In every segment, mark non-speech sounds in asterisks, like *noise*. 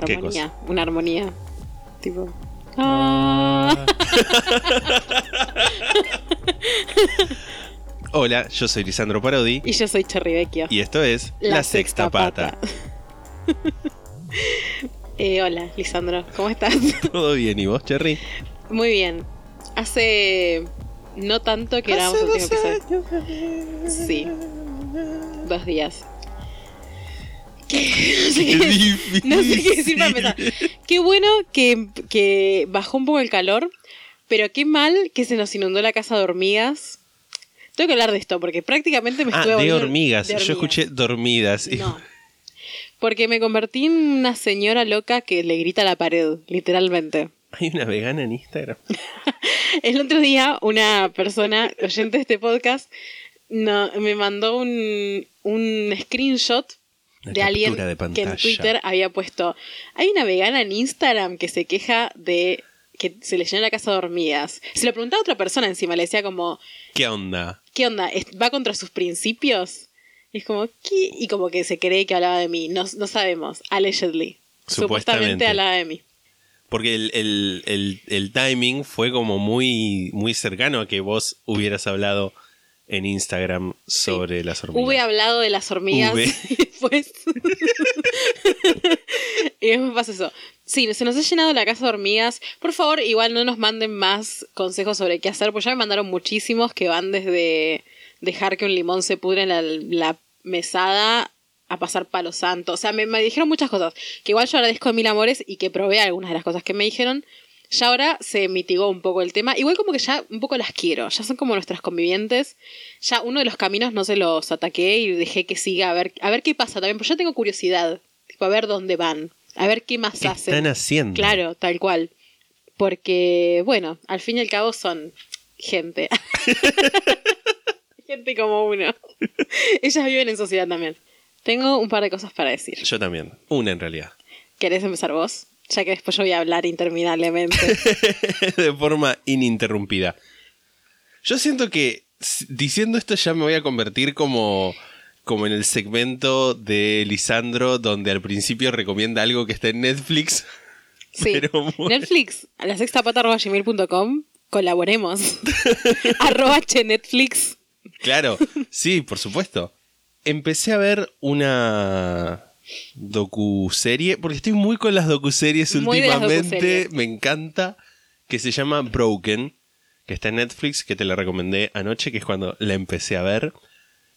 Armonía, una armonía. Tipo. Ah. *laughs* Hola, yo soy Lisandro Parodi Y yo soy Cherry Vecchio. y esto es La, Sexta Pata. *laughs* Eh, hola, Lisandro, ¿cómo estás? *laughs* ¿Todo bien? ¿Y vos, Cherry? Muy bien. Hace no tanto que grabamos el último episodio. Sí. Dos días. *laughs* ¿Qué? No *laughs* sé Qué difícil. no sé qué decir para empezar. Qué bueno que, que bajó un poco el calor, pero qué mal que se nos inundó la casa de hormigas. Tengo que hablar de esto porque prácticamente me Ah, estuve de volviendo- hormigas. de Yo escuché dormidas. No. Porque me convertí en una señora loca que le grita a la pared, literalmente. Hay una vegana en Instagram. *laughs* El otro día una persona, oyente de este podcast, no, me mandó un, un screenshot Una de alguien de que en. Twitter había puesto, hay una vegana en Instagram que se queja de que se le llenó la casa de hormigas. Se lo preguntaba a otra persona encima, le decía como, ¿Qué onda? ¿qué onda? ¿Es- ¿Va contra sus principios? Y es como, ¿qué? Y como que se cree que hablaba de mí. No, no sabemos. Allegedly. Supuestamente. Supuestamente hablaba de mí. Porque el, el- el- el timing fue como muy, muy cercano a que vos hubieras hablado en Instagram sobre las hormigas. Hube hablado de las hormigas Hube. *laughs* y después. *laughs* y después pasa eso. Sí, se nos ha llenado la casa de hormigas. Por favor, igual no nos manden más consejos sobre qué hacer, pues ya me mandaron muchísimos que van desde dejar que un limón se pudre en la, la mesada a pasar palo santo. O sea, me, me dijeron muchas cosas. Que igual yo agradezco a mil amores y que probé algunas de las cosas que me dijeron. Ya ahora se mitigó un poco el tema. Igual como que ya un poco las quiero. Ya son como nuestras convivientes. Ya uno de los caminos no se los ataqué y dejé que siga a ver, a ver qué pasa también. Pues yo tengo curiosidad. Tipo, a ver dónde van. A ver qué más ¿Qué hacen. están haciendo? Claro, tal cual. Porque, bueno, al fin y al cabo son gente. *laughs* gente como uno. Ellas viven en sociedad también. Tengo un par de cosas para decir. Yo también. Una en realidad. ¿Querés empezar vos? Ya que después yo voy a hablar interminablemente. *laughs* de forma ininterrumpida. Yo siento que diciendo esto ya me voy a convertir como, como en el segmento de Lisandro donde al principio recomienda algo que está en Netflix. Sí. *laughs* Pero. Netflix, a la sextapata.gmail.com, colaboremos. *laughs* Arroba che Netflix. Claro, sí, por supuesto. Empecé a ver una docuserie, porque estoy muy con las docuseries Muy de las últimamente, docuseries. me encanta, que se llama Broken, que está en Netflix, que te la recomendé anoche, que es cuando la empecé a ver.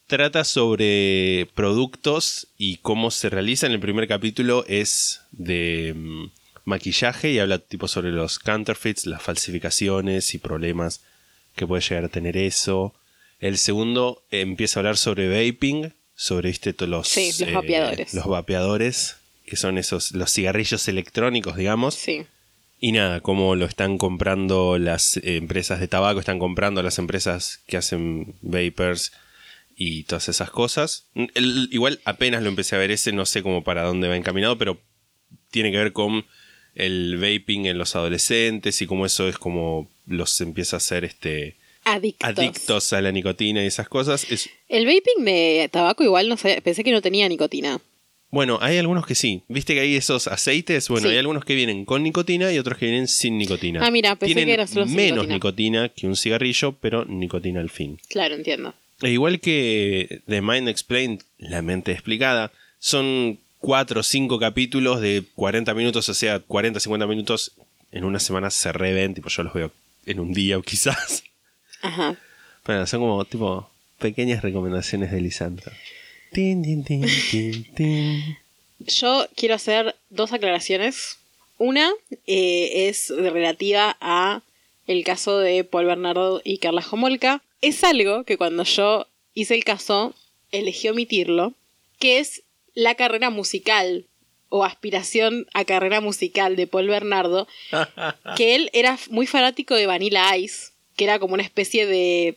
Trata sobre productos y cómo se realizan. El primer capítulo es de mm, maquillaje y habla tipo sobre los counterfeits, las falsificaciones y problemas que puede llegar a tener eso. El segundo eh, empieza a hablar sobre vaping, sobre ¿viste? todos los, Sí, los vapeadores. los vapeadores, que son esos, los cigarrillos electrónicos, digamos. Sí. Y nada, cómo lo están comprando las eh, empresas de tabaco, están comprando las empresas que hacen vapers y todas esas cosas. El- igual apenas lo empecé a ver ese, no sé cómo para dónde va encaminado, pero tiene que ver con el vaping en los adolescentes y cómo eso es como los empieza a hacer este Adictos. adictos a la nicotina y esas cosas. Es, El vaping de tabaco igual no sé, pensé que no tenía nicotina. bueno, hay algunos que sí. ¿Viste que hay esos aceites? Bueno, Sí. hay algunos que vienen con nicotina y otros que vienen sin nicotina. Ah, mira, pensé Tienen que era solo menos nicotina. nicotina que un cigarrillo, pero nicotina al fin. Claro, entiendo. E igual que The Mind Explained, la mente explicada, son cuatro o cinco capítulos de 40 minutos, o sea, 40, 50 minutos en una semana se reven, tipo yo los veo en un día quizás. Ajá. Bueno, son como tipo pequeñas recomendaciones de Lisandro. Tin, tin, tin, tin, tin. Yo quiero hacer dos aclaraciones. Una eh, es relativa a el caso de Paul Bernardo y Carla Homolka. Es algo que cuando yo hice el caso elegí omitirlo, que es la carrera musical o aspiración a carrera musical de Paul Bernardo, *laughs* que él era muy fanático de Vanilla Ice, que era como una especie de,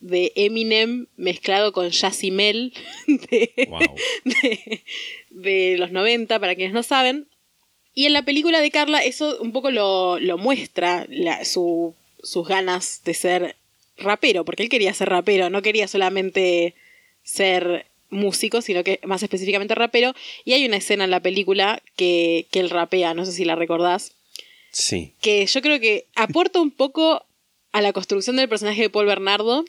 de Eminem mezclado con Jazzy Mel *laughs* de, Wow. de, de los 90, para quienes no saben. Y en la película de Carla eso un poco lo, lo muestra, la- su- sus ganas de ser rapero, porque él quería ser rapero, no quería solamente ser músico, sino que más específicamente rapero. Y hay una escena en la película que, que él rapea, no sé si la recordás, Sí. que yo creo que aporta un poco a la construcción del personaje de Paul Bernardo.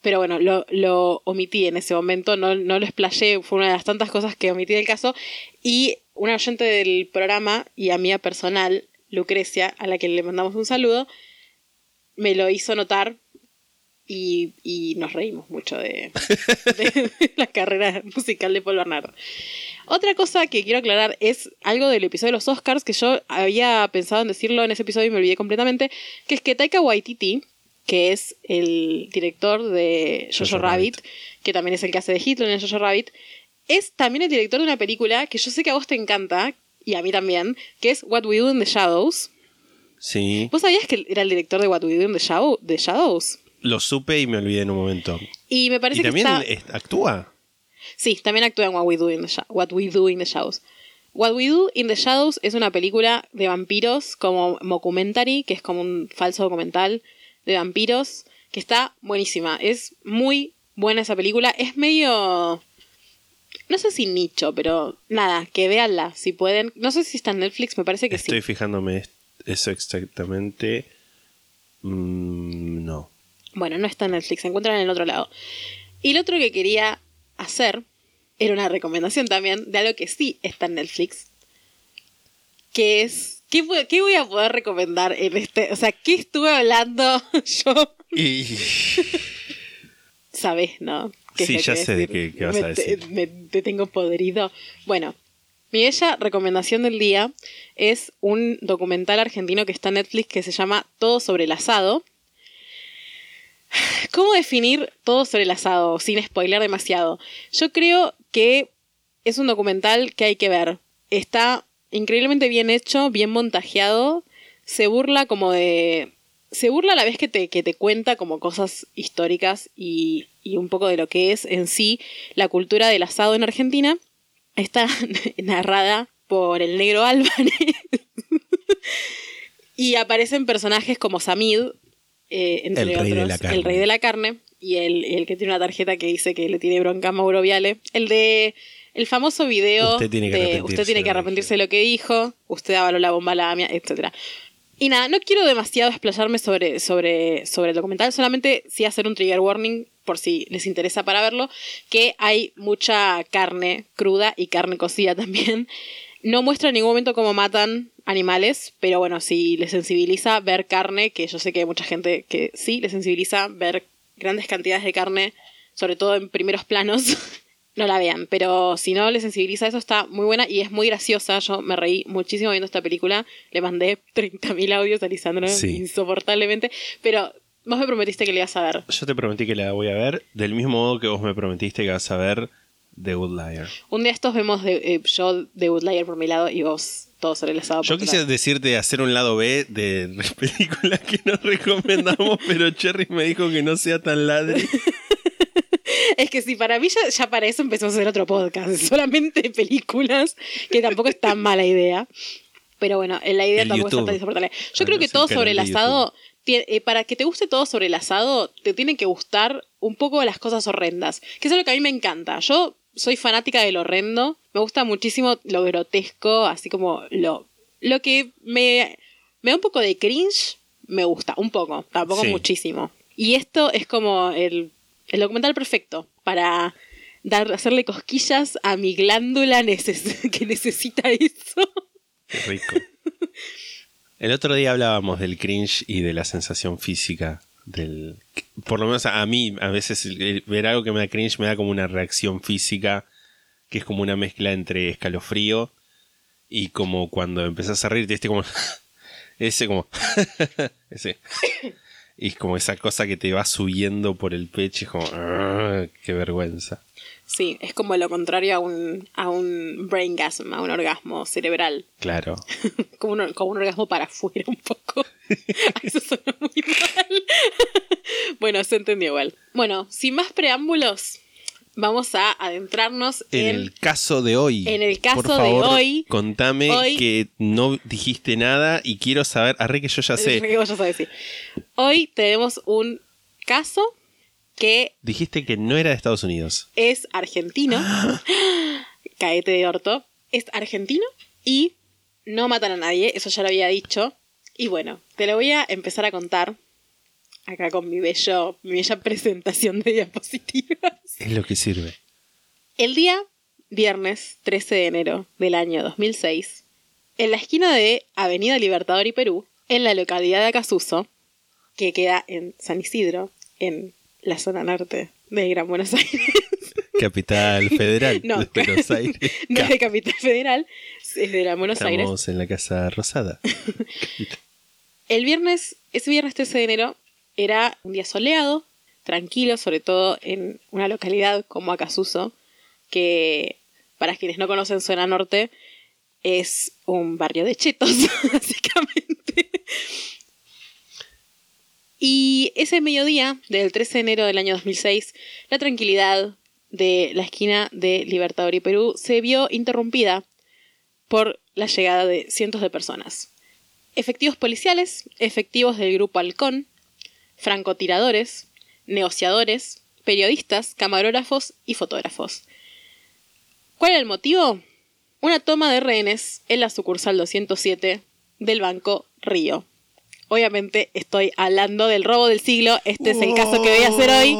Pero bueno, lo, lo omití en ese momento, no, no lo explayé, fue una de las tantas cosas que omití del caso. Y una oyente del programa y amiga personal, Lucrecia, a la que le mandamos un saludo, me lo hizo notar y, y nos reímos mucho de, de *laughs* la carrera musical de Paul Bernardo. Otra cosa que quiero aclarar es algo del episodio de los Oscars que yo había pensado en decirlo en ese episodio y me olvidé completamente, que es que Taika Waititi, que es el director de Jojo, Rabbit, Rabbit. que también es el que hace de Hitler en Jojo Rabbit, es también el director de una película que yo sé que a vos te encanta, y a mí también, que es What We Do in the Shadows. Sí. ¿Vos sabías que era el director de What We Do in the, Shadow- the Shadows? Lo supe y me olvidé en un momento. Y me parece ¿Y que también está... actúa? Sí, también actúa en What We Do in the, What We Do in the Shadows. What We Do in the Shadows es una película de vampiros como mockumentary, que es como un falso documental de vampiros, que está buenísima. Es muy buena esa película. Es medio... No sé si nicho, pero nada, que véanla si pueden. No sé si está en Netflix, me parece que Estoy sí. fijándome es- eso exactamente. Mm, no. Bueno, no está en Netflix, se encuentran en el otro lado. Y lo otro que quería hacer era una recomendación también de algo que sí está en Netflix. Que es. ¿Qué, voy a poder recomendar en este? O sea, ¿qué estuve hablando *laughs* yo? Y *laughs* Sabes, ¿no? ¿Qué es Sí, ya sé de qué- qué vas Me a te- decir. Me, te tengo podrido. Bueno, mi bella recomendación del día es un documental argentino que está en Netflix que se llama Todo sobre el asado. ¿Cómo definir todo sobre el asado sin spoiler demasiado? Yo creo que es un documental que hay que ver. Está increíblemente bien hecho, bien montajeado. Se burla como de. Se burla a la vez que te, que te cuenta como cosas históricas y, y un poco de lo que es en sí la cultura del asado en Argentina. Está *laughs* narrada por el negro Álvarez. *laughs* y aparecen personajes como Samid, eh, entre El rey de la carne. el rey de la carne, y el, el que tiene una tarjeta que dice que le tiene bronca a Mauro Viale. El de el famoso video Usted tiene que de arrepentirse usted tiene que arrepentirse de lo que dijo, usted avaló la bomba a la AMIA, etc. Y nada, no quiero demasiado explayarme sobre, sobre, sobre el documental, solamente sí hacer un trigger warning por si les interesa para verlo, que hay mucha carne cruda y carne cocida *laughs* también. No muestra en ningún momento cómo matan animales, pero bueno, si les sensibiliza ver carne, que yo sé que hay mucha gente que sí les sensibiliza ver grandes cantidades de carne, sobre todo en primeros planos, *laughs* no la vean. Pero si no les sensibiliza eso, está muy buena y es muy graciosa. Yo me reí muchísimo viendo esta película. Le mandé *laughs* 30.000 audios a Lisandro Sí. insoportablemente, pero vos me prometiste que le ibas a ver. yo te prometí que la voy a ver, del mismo modo que vos me prometiste que vas a ver The Good Liar. Un día estos vemos de, eh, yo de Woodlayer por mi lado y vos todo sobre el asado. por Yo quise lado. decirte hacer un lado B de *laughs* películas que nos recomendamos, *laughs* pero Cherry me dijo que no sea tan ladri. *laughs* Es que sí, para mí ya, ya para eso empezamos a hacer otro podcast, solamente de películas, que tampoco es tan mala idea. Pero bueno, la idea El tampoco YouTube. es tan insoportable. Yo Ah, creo no, que todo sobre el asado, eh, para que te guste todo sobre el asado, te tienen que gustar un poco las cosas horrendas, que es lo que a mí me encanta. Yo soy fanática del horrendo, me gusta muchísimo lo grotesco, así como lo, lo que me, me da un poco de cringe, me gusta, un poco, tampoco Sí. muchísimo. Y esto es como el, el documental perfecto para dar, hacerle cosquillas a mi glándula neces- *laughs* que necesita eso. Qué rico. El otro día hablábamos del cringe y de la sensación física del por lo menos a mí a veces el- el ver algo que me da cringe me da como una reacción física que es como una mezcla entre escalofrío y como cuando empezás a reír te como *laughs* ese como *laughs* ese Y es como esa cosa que te va subiendo por el pecho, y es como, "Ah, qué vergüenza. Sí, es como lo contrario a un, a un braingasm, a un orgasmo cerebral. Claro. *laughs* como, un, como un orgasmo para afuera un poco. *laughs* Eso suena muy mal. *laughs* bueno, se entendió igual. Bueno, sin más preámbulos, vamos a adentrarnos En en... el caso de hoy. en el caso por de hoy- Contame hoy- que no dijiste nada y quiero saber. Arre que yo ya sé. ¿Qué vos ya sabés, sí. Hoy tenemos un caso que Dijiste que no era de Estados Unidos. es argentino. *gasps* Caete de orto. Es argentino y no matan a nadie, eso ya lo había dicho. Y bueno, te lo voy a empezar a contar acá con mi bello, mi bella presentación de diapositivas. Es lo que sirve. El día viernes 13 de enero del año 2006, en la esquina de Avenida Libertador y Perú, en la localidad de Acasuso, que queda en San Isidro, en la zona norte de Gran Buenos Aires. *laughs* Capital Federal No, de Buenos Aires. *laughs* no es de Capital Federal, es de Gran Buenos Aires. Estamos en la Casa Rosada. *laughs* El viernes, ese viernes 13 de enero, era un día soleado, tranquilo, sobre todo en una localidad como Acasuso, que para quienes no conocen zona norte, es un barrio de chetos, *laughs* básicamente. Y ese mediodía del 13 de enero del año 2006, la tranquilidad de la esquina de Libertador y Perú se vio interrumpida por la llegada de cientos de personas. Efectivos policiales, efectivos del grupo Halcón, francotiradores, negociadores, periodistas, camarógrafos y fotógrafos. ¿Cuál era el motivo? Una toma de rehenes en la sucursal 207 del Banco Río. Obviamente estoy hablando del robo del siglo, este es el caso que voy a hacer hoy,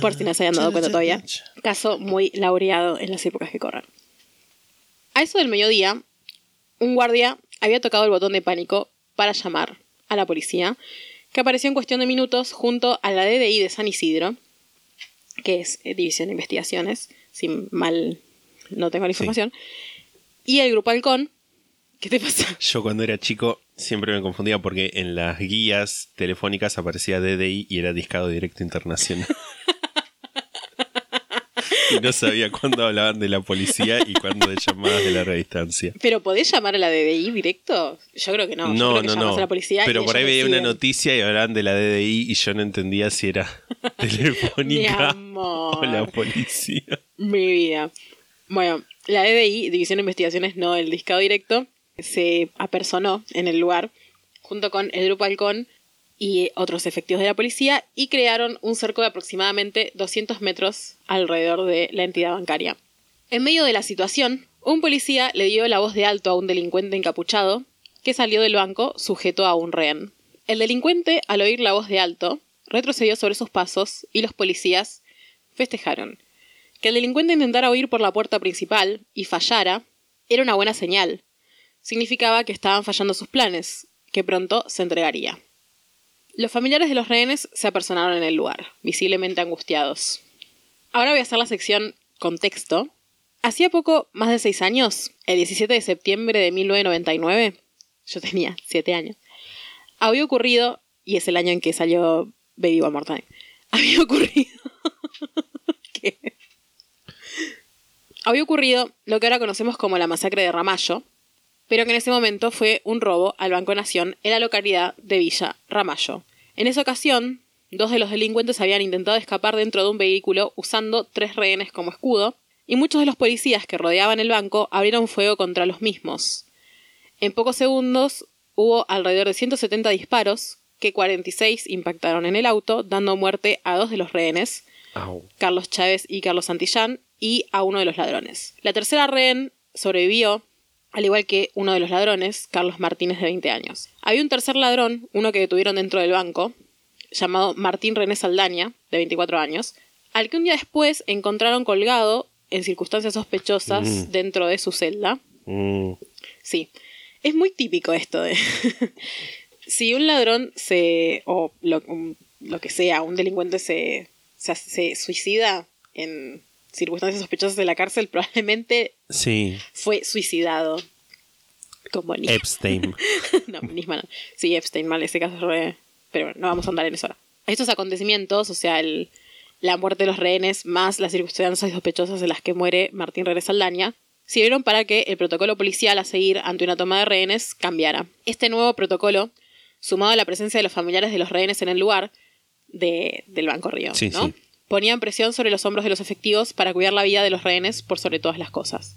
por si no se hayan dado cuenta todavía. Caso muy laureado en las épocas que corren. A eso del mediodía, un guardia había tocado el botón de pánico para llamar a la policía, que apareció en cuestión de minutos junto a la DDI de San Isidro, que es eh, División de Investigaciones, si mal no tengo la información, y el Grupo Halcón. ¿Qué te pasa? *laughs* Yo cuando era chico siempre me confundía porque en las guías telefónicas aparecía DDI y era discado directo internacional. *laughs* *laughs* y no sabía cuándo hablaban de la policía y cuándo de llamadas de larga distancia. ¿Pero podés llamar a la DDI directo? Yo creo que no. Yo No, creo que no, no. a la policía Pero por ahí veía una noticia y hablaban de la DDI y yo no entendía si era *laughs* telefónica o la policía. Mi vida. Bueno, la DDI, División de Investigaciones, no el discado directo, se apersonó en el lugar junto con el Grupo Halcón y otros efectivos de la policía y crearon un cerco de aproximadamente 200 metros alrededor de la entidad bancaria. En medio de la situación, un policía le dio la voz de alto a un delincuente encapuchado que salió del banco sujeto a un rehén. El delincuente, al oír la voz de alto, retrocedió sobre sus pasos y los policías festejaron. Que el delincuente intentara huir por la puerta principal y fallara era una buena señal. Significaba que estaban fallando sus planes, que pronto se entregaría. Los familiares de los rehenes se apersonaron en el lugar, visiblemente angustiados. Ahora voy a hacer la sección contexto. Hacía poco, más de seis años, el 17 de septiembre de 1999, yo tenía siete años, había ocurrido, y es el año en que salió Baby One More *laughs* había ocurrido *laughs* que había ocurrido lo que ahora conocemos como la masacre de Ramallo, pero que en ese momento fue un robo al Banco Nación en la localidad de Villa Ramallo. En esa ocasión, dos de los delincuentes habían intentado escapar dentro de un vehículo usando tres rehenes como escudo, y muchos de los policías que rodeaban el banco abrieron fuego contra los mismos. En pocos segundos hubo alrededor de 170 disparos, que 46 impactaron en el auto, dando muerte a dos de los rehenes, Au. Carlos Chávez y Carlos Santillán, y a uno de los ladrones. La tercera rehén sobrevivió, al igual que uno de los ladrones, Carlos Martínez de 20 años. Había un tercer ladrón, uno que detuvieron dentro del banco, llamado Martín René Saldaña, de 24 años, al que un día después encontraron colgado en circunstancias sospechosas Mm. dentro de su celda. Mm, Sí, es muy típico esto de... *laughs* si un ladrón se... o lo, un- lo que sea, un delincuente se, se, se suicida en circunstancias sospechosas de la cárcel, *laughs* probablemente sí. fue suicidado. Con Bonnie. Epstein. *laughs* no, Nisman. no. Sí, Epstein, mal, ese caso es re... Pero bueno, no vamos a andar en eso ahora. Estos acontecimientos, o sea, el, la muerte de los rehenes más las circunstancias sospechosas en las que muere Martín René Saldaña, sirvieron para que el protocolo policial a seguir ante una toma de rehenes cambiara. Este nuevo protocolo, sumado a la presencia de los familiares de los rehenes en el lugar de- del Banco Río, Sí, ¿no? sí. Ponían presión sobre los hombros de los efectivos para cuidar la vida de los rehenes por sobre todas las cosas.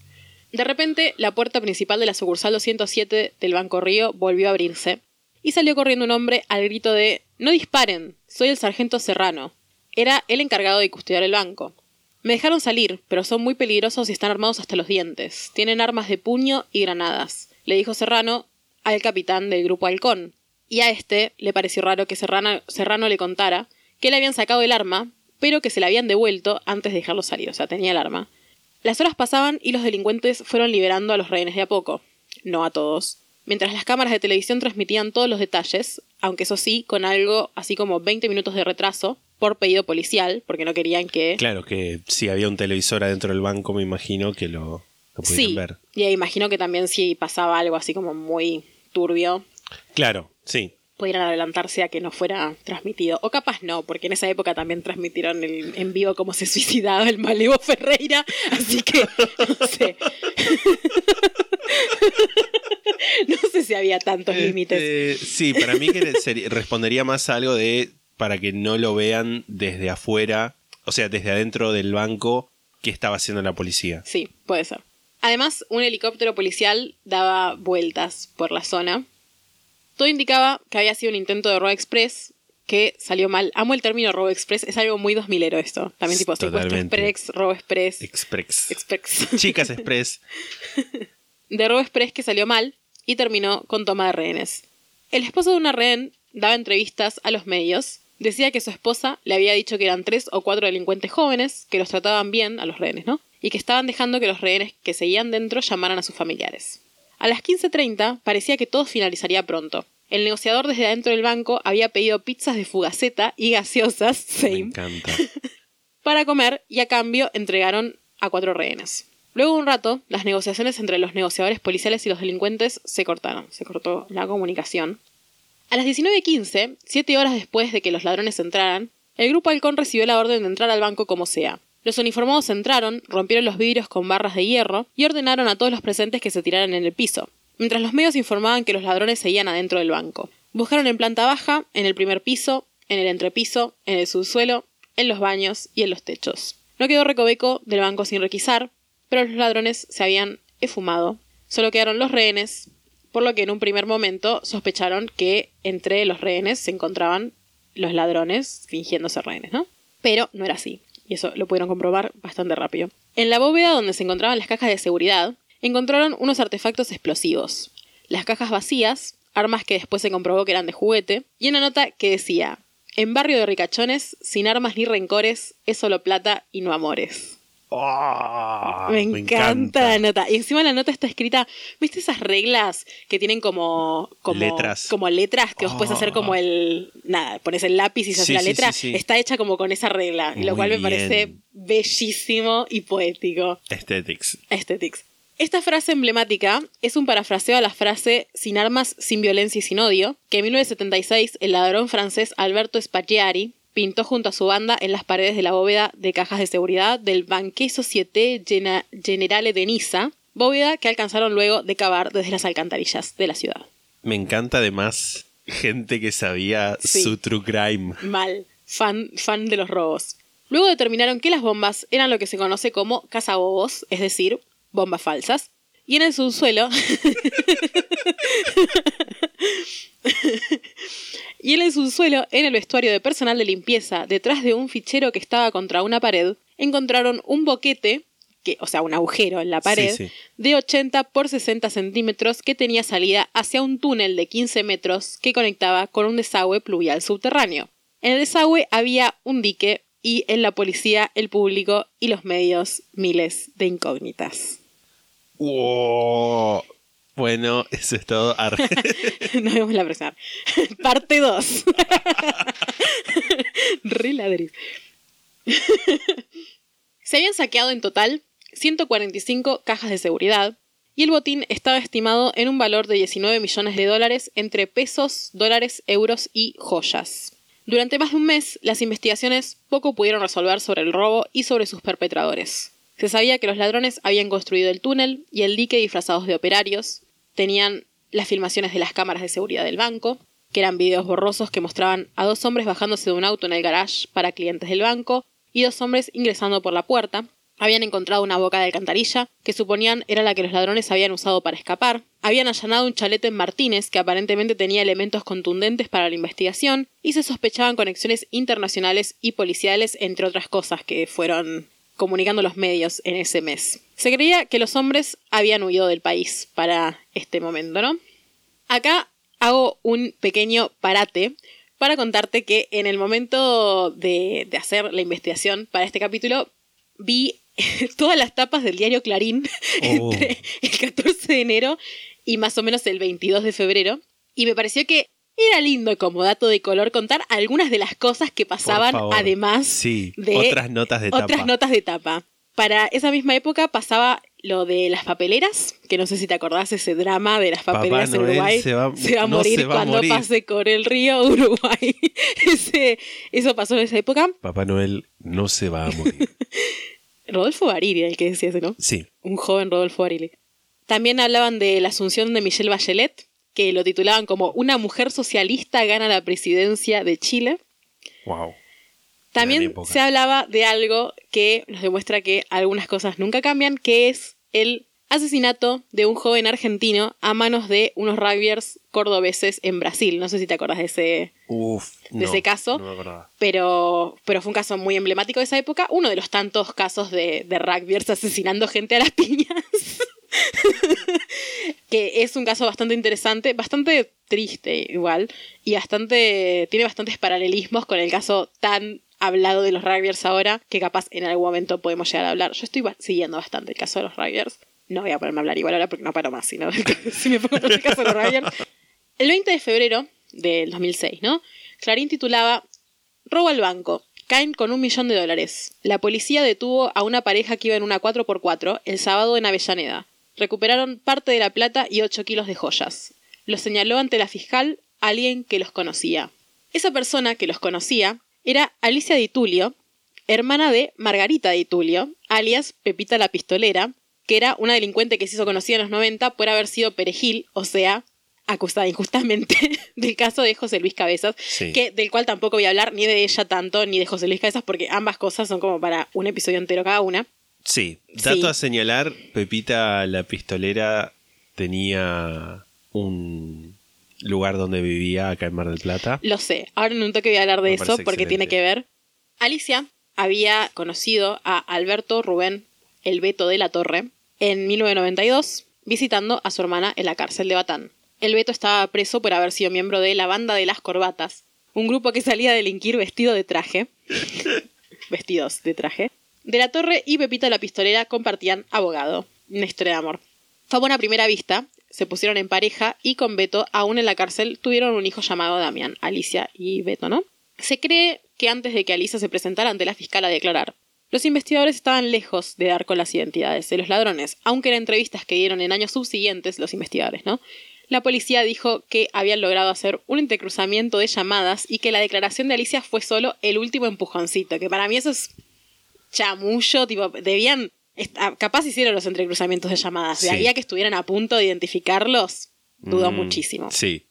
De repente, la puerta principal de la sucursal 207 del Banco Río volvió a abrirse y salió corriendo un hombre al grito de No disparen, soy el sargento Serrano. Era el encargado de custodiar el banco. Me dejaron salir, pero son muy peligrosos y están armados hasta los dientes. Tienen armas de puño y granadas, le dijo Serrano al capitán del grupo Halcón. Y a este le pareció raro que Serrano, Serrano le contara que le habían sacado el arma, pero que se la habían devuelto antes de dejarlo salir, o sea, tenía el arma. Las horas pasaban y los delincuentes fueron liberando a los rehenes de a poco, no a todos. Mientras las cámaras de televisión transmitían todos los detalles, aunque eso sí, con algo así como 20 minutos de retraso, por pedido policial, porque no querían que... Claro que si había un televisor adentro del banco, me imagino que lo, lo pudieron sí, ver. y imagino que también si pasaba algo así como muy turbio, Claro, sí. Pudieran adelantarse a que no fuera transmitido. O capaz no, porque en esa época también transmitieron el- en vivo cómo se *laughs* suicidaba el Malevo Ferreira, así que no sé. *laughs* no sé si había tantos límites. Este, sí, para mí que respondería más a algo de para que no lo vean desde afuera, o sea, desde adentro del banco, qué estaba haciendo la policía. Sí, puede ser. Además, un helicóptero policial daba vueltas por la zona. Todo indicaba que había sido un intento de robo express que salió mal. Amo el término robo express, es algo muy 2000ero esto. También tipo secuestro express, robo express, Express. express. *laughs* Chicas Express. *laughs* de robo express que salió mal y terminó con toma de rehenes. El esposo de una rehén daba entrevistas a los medios. Decía que su esposa le había dicho que eran tres o cuatro delincuentes jóvenes, que los trataban bien a los rehenes, ¿no? Y que estaban dejando que los rehenes que seguían dentro llamaran a sus familiares. A las 15.30 parecía que todo finalizaría pronto. El negociador desde adentro del banco había pedido pizzas de fugaceta y gaseosas, Me same, encanta. *laughs* para comer y a cambio entregaron a cuatro rehenes. Luego de un rato, las negociaciones entre los negociadores policiales y los delincuentes se cortaron, se cortó la comunicación. A las 19.15, siete horas después de que los ladrones entraran, el grupo Halcón recibió la orden de entrar al banco como sea. Los uniformados entraron, rompieron los vidrios con barras de hierro y ordenaron a todos los presentes que se tiraran en el piso, mientras los medios informaban que los ladrones seguían adentro del banco. Buscaron en planta baja, en el primer piso, en el entrepiso, en el subsuelo, en los baños y en los techos. No quedó recoveco del banco sin requisar, pero los ladrones se habían efumado. Solo quedaron los rehenes, por lo que en un primer momento sospecharon que entre los rehenes se encontraban los ladrones fingiendo ser rehenes, ¿no? Pero no era así, y eso lo pudieron comprobar bastante rápido. En la bóveda donde se encontraban las cajas de seguridad, encontraron unos artefactos explosivos. Las cajas vacías, armas que después se comprobó que eran de juguete, y una nota que decía, en barrio de ricachones, sin armas ni rencores, es solo plata y no amores. Oh, me, encanta, la nota. Y encima la nota está escrita, ¿viste esas reglas que tienen como, como Letras. Como letras que vos puedes hacer como el. Nada, pones el lápiz y se hace la letra. sí, sí. Está hecha como con esa regla. lo cual me bien. parece bellísimo y poético. Aesthetics. Aesthetics. Esta frase emblemática es un parafraseo a la frase sin armas, sin violencia y sin odio, que en 1976 el ladrón francés Alberto Spaggiari pintó junto a su banda en las paredes de la bóveda de cajas de seguridad del Société Gena- Generale de Niza, bóveda que alcanzaron luego de cavar desde las alcantarillas de la ciudad. Me encanta además gente que sabía Sí. su true crime. Mal, fan, fan de los robos. Luego determinaron que las bombas eran lo que se conoce como cazabobos, es decir, bombas falsas. Y en el subsuelo. *laughs* *laughs* y en el subsuelo, en el vestuario de personal de limpieza, detrás de un fichero que estaba contra una pared, encontraron un boquete, que, o sea, un agujero en la pared, Sí, sí. de 80 por 60 centímetros que tenía salida hacia un túnel de 15 metros que conectaba con un desagüe pluvial subterráneo. En el desagüe había un dique y en la policía, el público y los medios miles de incógnitas. Wow. Bueno, eso es todo. *laughs* Nos vemos la próxima. *laughs* Parte 2. *laughs* Re ladris. Se habían saqueado en total 145 cajas de seguridad y el botín estaba estimado en un valor de 19 millones de dólares entre pesos, dólares, euros y joyas. Durante más de un mes, las investigaciones poco pudieron resolver sobre el robo y sobre sus perpetradores. Se sabía que los ladrones habían construido el túnel y el dique disfrazados de operarios, tenían las filmaciones de las cámaras de seguridad del banco, que eran videos borrosos que mostraban a dos hombres bajándose de un auto en el garage para clientes del banco y dos hombres ingresando por la puerta. Habían encontrado una boca de alcantarilla que suponían era la que los ladrones habían usado para escapar. Habían allanado un chalet en Martínez que aparentemente tenía elementos contundentes para la investigación y se sospechaban conexiones internacionales y policiales entre otras cosas que fueron comunicando los medios en ese mes. Se creía que los hombres habían huido del país para este momento, ¿no? Acá hago un pequeño parate para contarte que en el momento de, de hacer la investigación para este capítulo vi *laughs* todas las tapas del diario Clarín Oh. entre el 14 de enero y más o menos el 22 de febrero. Y me pareció que era lindo como dato de color contar algunas de las cosas que pasaban además Sí, de otras notas de otras tapa. notas de tapa. Para esa misma época pasaba lo de las papeleras, que no sé si te acordás ese drama de las papeleras en Noel Uruguay. se va- a no morir se va a cuando morir. pase por el río Uruguay. *laughs* Ese- eso pasó en esa época. Papá Noel no se va a morir. *laughs* Rodolfo Barili el que decía eso, ¿no? Sí. un joven Rodolfo Barili. También hablaban de la asunción de Michelle Bachelet, que lo titulaban como Una mujer socialista gana la presidencia de Chile. Wow. También se hablaba de algo que nos demuestra que algunas cosas nunca cambian, que es el asesinato de un joven argentino a manos de unos rugbyers cordobeses en Brasil. No sé si te acordás de ese, Uf. de no, ese caso. No pero, pero fue un caso muy emblemático de esa época. Uno de los tantos casos de, de rugbyers asesinando gente a las piñas. *laughs* *laughs* que es un caso bastante interesante, bastante triste igual, y bastante. tiene bastantes paralelismos con el caso tan hablado de los rugbyers ahora, que capaz en algún momento podemos llegar a hablar. Yo estoy siguiendo bastante el caso de los rugbyers. No voy a ponerme a hablar igual ahora porque no paro más, sino *laughs* si me pongo en el caso de los rugbyers. El 20 de febrero del 2006, ¿no? Clarín titulaba Robo al banco. Caen con un millón de dólares. La policía detuvo a una pareja que iba en una 4x4 el sábado en Avellaneda. Recuperaron parte de la plata y 8 kilos de joyas. Lo señaló ante la fiscal alguien que los conocía. Esa persona que los conocía era Alicia Di Tulio, hermana de Margarita Di Tulio, alias Pepita la Pistolera, que era una delincuente que se hizo conocida en los 90 por haber sido perejil, o sea, acusada injustamente *laughs* del caso de José Luis Cabezas, Sí. que del cual tampoco voy a hablar ni de ella tanto ni de José Luis Cabezas porque ambas cosas son como para un episodio entero cada una. Sí. Dato Sí. a señalar, Pepita la pistolera tenía un lugar donde vivía acá en Mar del Plata. Lo sé, ahora en un toque voy a hablar de Me eso porque tiene que ver. Alicia había conocido a Alberto Rubén el Beto de la Torre en 1992 visitando a su hermana en la cárcel de Batán. El Beto estaba preso por haber sido miembro de la Banda de las Corbatas, un grupo que salía a delinquir vestido de traje. *laughs* Vestidos de traje. De la Torre y Pepita la Pistolera compartían abogado. Una historia de amor. Fue a buena primera vista, se pusieron en pareja y con Beto, aún en la cárcel, tuvieron un hijo llamado Damián, Alicia y Beto, ¿no? Se cree que antes de que Alicia se presentara ante la fiscal a declarar, los investigadores estaban lejos de dar con las identidades de los ladrones, aunque en entrevistas que dieron en años subsiguientes los investigadores, ¿no? La policía dijo que habían logrado hacer un entrecruzamiento de llamadas y que la declaración de Alicia fue solo el último empujoncito, que para mí eso es chamullo, tipo, debían, ah, capaz hicieron los entrecruzamientos de llamadas, de Sí. ahí a que estuvieran a punto de identificarlos, dudo Mm, muchísimo. Sí.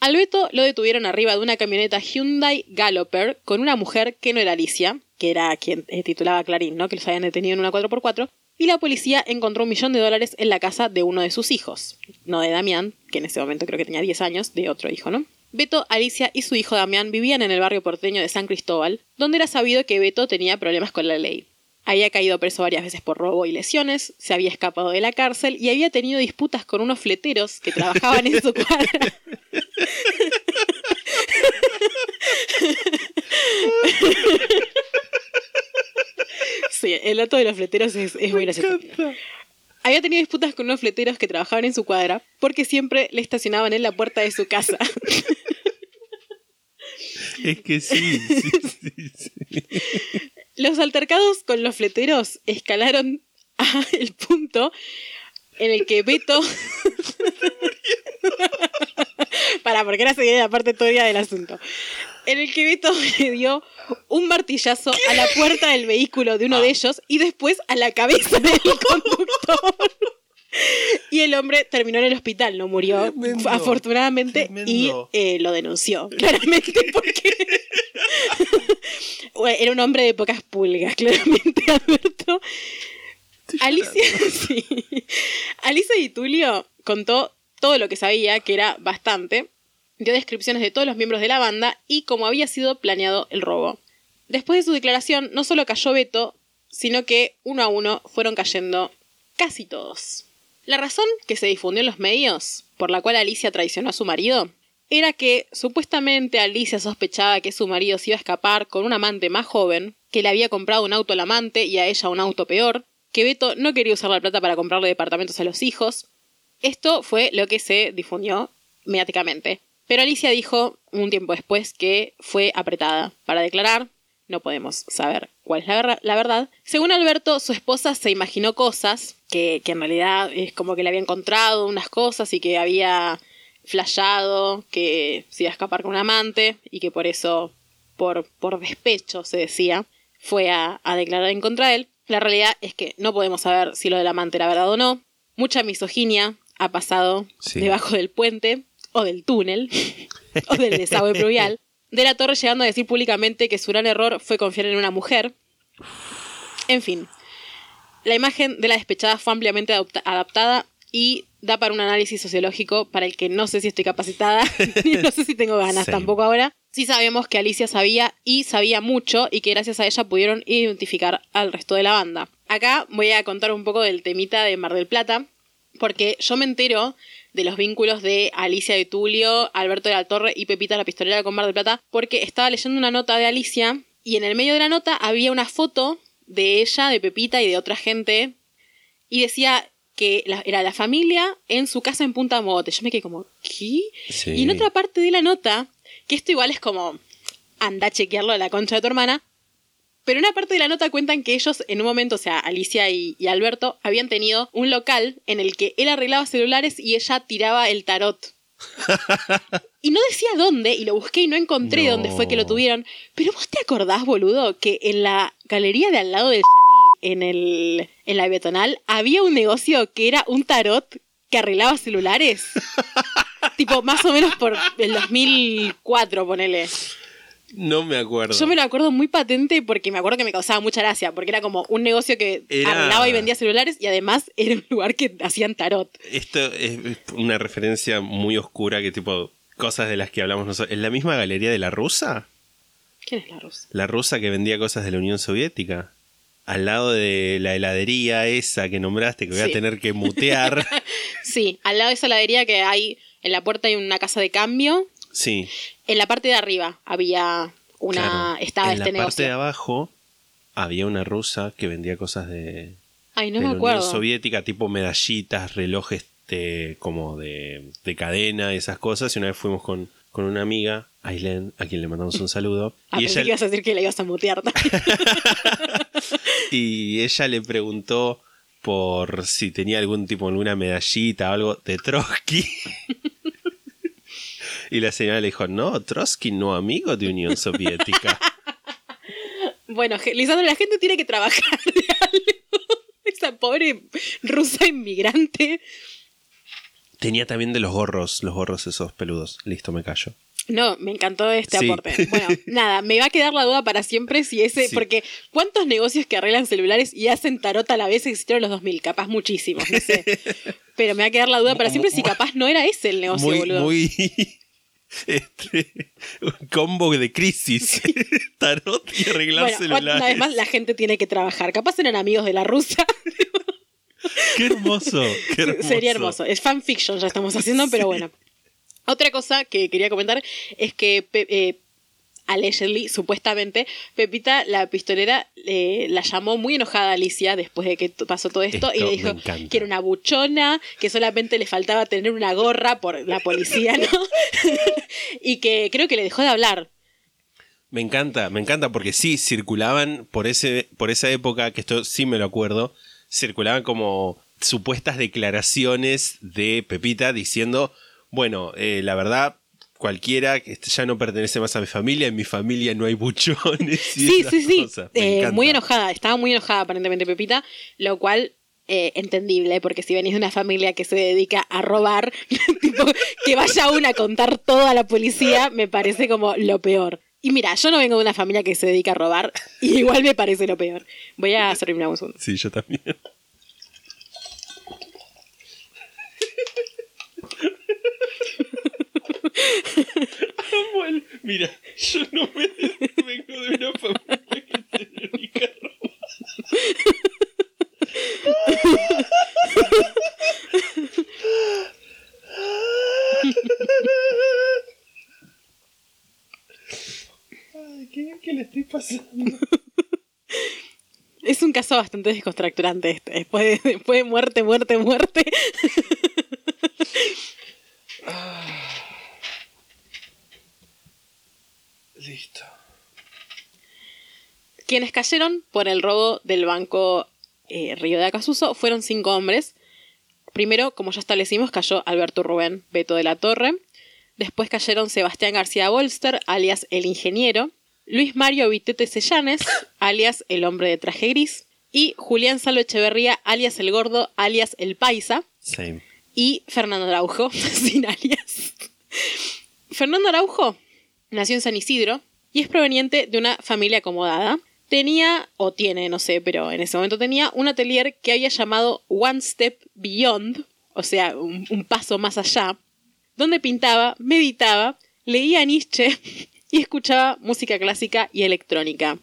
Al Beto lo detuvieron arriba de una camioneta Hyundai Galloper con una mujer que no era Alicia, que era quien eh, titulaba Clarín, ¿no? Que los habían detenido en una 4x4. Y la policía encontró un millón de dólares en la casa de uno de sus hijos. No de Damián, que en ese momento creo que tenía 10 años, de otro hijo, ¿no? Beto, Alicia y su hijo Damián vivían en el barrio porteño de San Cristóbal, donde era sabido que Beto tenía problemas con la ley. Había caído preso varias veces por robo y lesiones, se había escapado de la cárcel y había tenido disputas con unos fleteros que trabajaban en su *laughs* cuadra. *laughs* Sí, el dato de los fleteros es, es muy gracioso. Había tenido disputas con unos fleteros que trabajaban en su cuadra porque siempre le estacionaban en la puerta de su casa. *laughs* Es que sí, sí, sí, sí. Los altercados con los fleteros escalaron a el punto en el que Beto. *laughs* *laughs* Para, porque ahora se viene la parte teoría del asunto. En el que Beto *laughs* le dio un martillazo a la puerta del vehículo de uno de ellos y después a la cabeza del *laughs* conductor. Y el hombre terminó en el hospital, no murió, Tremendo, afortunadamente, tremendo. y eh, lo denunció, *laughs* claramente, porque era un hombre de pocas pulgas, claramente, Alberto. Alicia, sí. Alicia Di Tulio contó todo lo que sabía, que era bastante, dio descripciones de todos los miembros de la banda y cómo había sido planeado el robo. Después de su declaración, no solo cayó Beto, sino que uno a uno fueron cayendo casi todos. La razón que se difundió en los medios, por la cual Alicia traicionó a su marido, era que supuestamente Alicia sospechaba que su marido se iba a escapar con un amante más joven, que le había comprado un auto al amante y a ella un auto peor, que Beto no quería usar la plata para comprarle departamentos a los hijos. Esto fue lo que se difundió mediáticamente. Pero Alicia dijo un tiempo después que fue apretada para declarar. No podemos saber cuál es la, ver- la verdad. Según Alberto, su esposa se imaginó cosas que, que en realidad es como que le había encontrado unas cosas y que había flashado que se iba a escapar con un amante y que por eso, por, por despecho, se decía, fue a, a declarar en contra de él. La realidad es que no podemos saber si lo del amante era verdad o no. Mucha misoginia ha pasado Sí. debajo del puente o del túnel *laughs* o del desagüe pluvial de la torre llegando a decir públicamente que su gran error fue confiar en una mujer. En fin, la imagen de la despechada fue ampliamente adaptada y da para un análisis sociológico para el que no sé si estoy capacitada *laughs* ni no sé si tengo ganas tampoco ahora. Sí sabemos que Alicia sabía y sabía mucho y que gracias a ella pudieron identificar al resto de la banda. Acá voy a contar un poco del temita de Mar del Plata, porque yo me entero de los vínculos de Alicia de Tulio, Alberto de la Torre y Pepita la Pistolera con Mar del Plata, porque estaba leyendo una nota de Alicia y en el medio de la nota había una foto de ella, de Pepita y de otra gente y decía que la- era la familia en su casa en Punta Mogote. Yo me quedé como, ¿qué? Sí. Y en otra parte de la nota, que esto igual es como, anda a chequearlo a la concha de tu hermana, pero en una parte de la nota cuentan que ellos en un momento, o sea, Alicia y, y Alberto, habían tenido un local en el que él arreglaba celulares y ella tiraba el tarot. *laughs* Y no decía dónde, y lo busqué y no encontré No. dónde fue que lo tuvieron. Pero vos te acordás, boludo, que en la galería de al lado del en, el, en la Betonal, había un negocio que era un tarot que arreglaba celulares. *laughs* tipo, más o menos por el 2004, ponele. No me acuerdo. Yo me lo acuerdo muy patente porque me acuerdo que me causaba mucha gracia, porque era como un negocio que Era- arreglaba y vendía celulares y además *laughs* era un lugar que hacían tarot. Esto es una referencia muy oscura que tipo cosas de las que hablamos nosotros. ¿En la misma galería de la rusa? ¿Quién es la rusa? La rusa que vendía cosas de la Unión Soviética. Al lado de la heladería esa que nombraste, que voy Sí. a tener que mutear. *laughs* Sí, al lado de esa heladería que hay, en la puerta hay una casa de cambio. Sí. En la parte de arriba había una. claro. Estaba en este la parte de abajo había una rusa que vendía cosas de, Ay, no de me la acuerdo. Unión Soviética, tipo medallitas, relojes de, como de, de cadena, esas cosas. Y una vez fuimos con, con una amiga, Aileen, a quien le mandamos un saludo. *laughs* Ah, y ella, que ibas a decir que la ibas a mutear *laughs* y ella le preguntó por si tenía algún tipo, alguna medallita o algo de Trotsky. *laughs* y la señora le dijo, no, Trotsky no amigo de Unión Soviética. *laughs* bueno, Lisandro, la gente tiene que trabajar de algo. *laughs* Esa pobre rusa inmigrante. Tenía también de los gorros, los gorros esos peludos. Listo, me callo. No, me encantó este Sí. aporte. Bueno, *laughs* nada, me va a quedar la duda para siempre si ese, Sí. porque ¿cuántos negocios que arreglan celulares y hacen tarot a la vez existieron en los 2000? Capaz muchísimos, no sé. Pero me va a quedar la duda para siempre si capaz no era ese el negocio, muy, boludo. muy este, un combo de crisis. *laughs* Tarot y arreglar bueno, celulares. una vez más la gente tiene que trabajar. Capaz eran amigos de la rusa. *laughs* Qué hermoso, qué hermoso. Sería hermoso. Es fanfiction, ya estamos haciendo, pero bueno. Otra cosa que quería comentar es que eh, allegedly, supuestamente, Pepita, la pistolera, eh, la llamó muy enojada a Alicia después de que pasó todo esto, y le dijo que era una buchona, que solamente le faltaba tener una gorra por la policía, ¿no? *laughs* y que creo que le dejó de hablar. Me encanta, me encanta porque sí, circulaban por, ese, por esa época, que esto sí me lo acuerdo, circulaban como supuestas declaraciones de Pepita diciendo, bueno, eh, la verdad, cualquiera que este ya no pertenece más a mi familia, en mi familia no hay buchones. y Sí, esas sí, sí. Me Eh, muy enojada, estaba muy enojada aparentemente Pepita, lo cual eh, entendible, porque si venís de una familia que se dedica a robar, *laughs* tipo, que vaya una a contar todo a la policía, me parece como lo peor. Y mira, yo no vengo de una familia que se dedica a robar, y *laughs* igual me parece lo peor. Voy a *laughs* servirme un segundo. Sí, yo también. Bueno, mira, yo no me vengo de una familia que se dedica a robar. Ay, ¿qué, qué le estoy pasando? Es un caso bastante descontracturante este. Después de, después de muerte, muerte, muerte. Listo. Quienes cayeron por el robo del banco eh, Río de Acasuso fueron cinco hombres. Primero, como ya establecimos, cayó Alberto Rubén Beto de la Torre. Después cayeron Sebastián García Bolster, alias el ingeniero. Luis Mario Vitete Sellanes, *coughs* alias el hombre de traje gris. Y Julián Salo Echeverría, alias el gordo, alias el paisa. Same. y Fernando Araujo, *laughs* sin alias. Fernando Araujo nació en San Isidro y es proveniente de una familia acomodada. Tenía, o tiene, no sé, pero en ese momento tenía un atelier que había llamado One Step Beyond, o sea, un, un paso más allá, donde pintaba, meditaba, leía Nietzsche *laughs* y escuchaba música clásica y electrónica.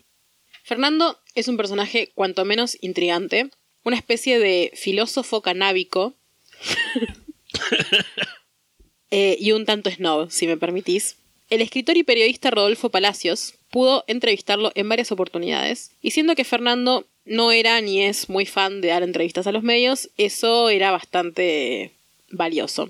Fernando es un personaje cuanto menos intrigante, una especie de filósofo canábico *laughs* eh, y un tanto snob, si me permitís. El escritor y periodista Rodolfo Palacios pudo entrevistarlo en varias oportunidades, y siendo que Fernando no era ni es muy fan de dar entrevistas a los medios, eso era bastante valioso.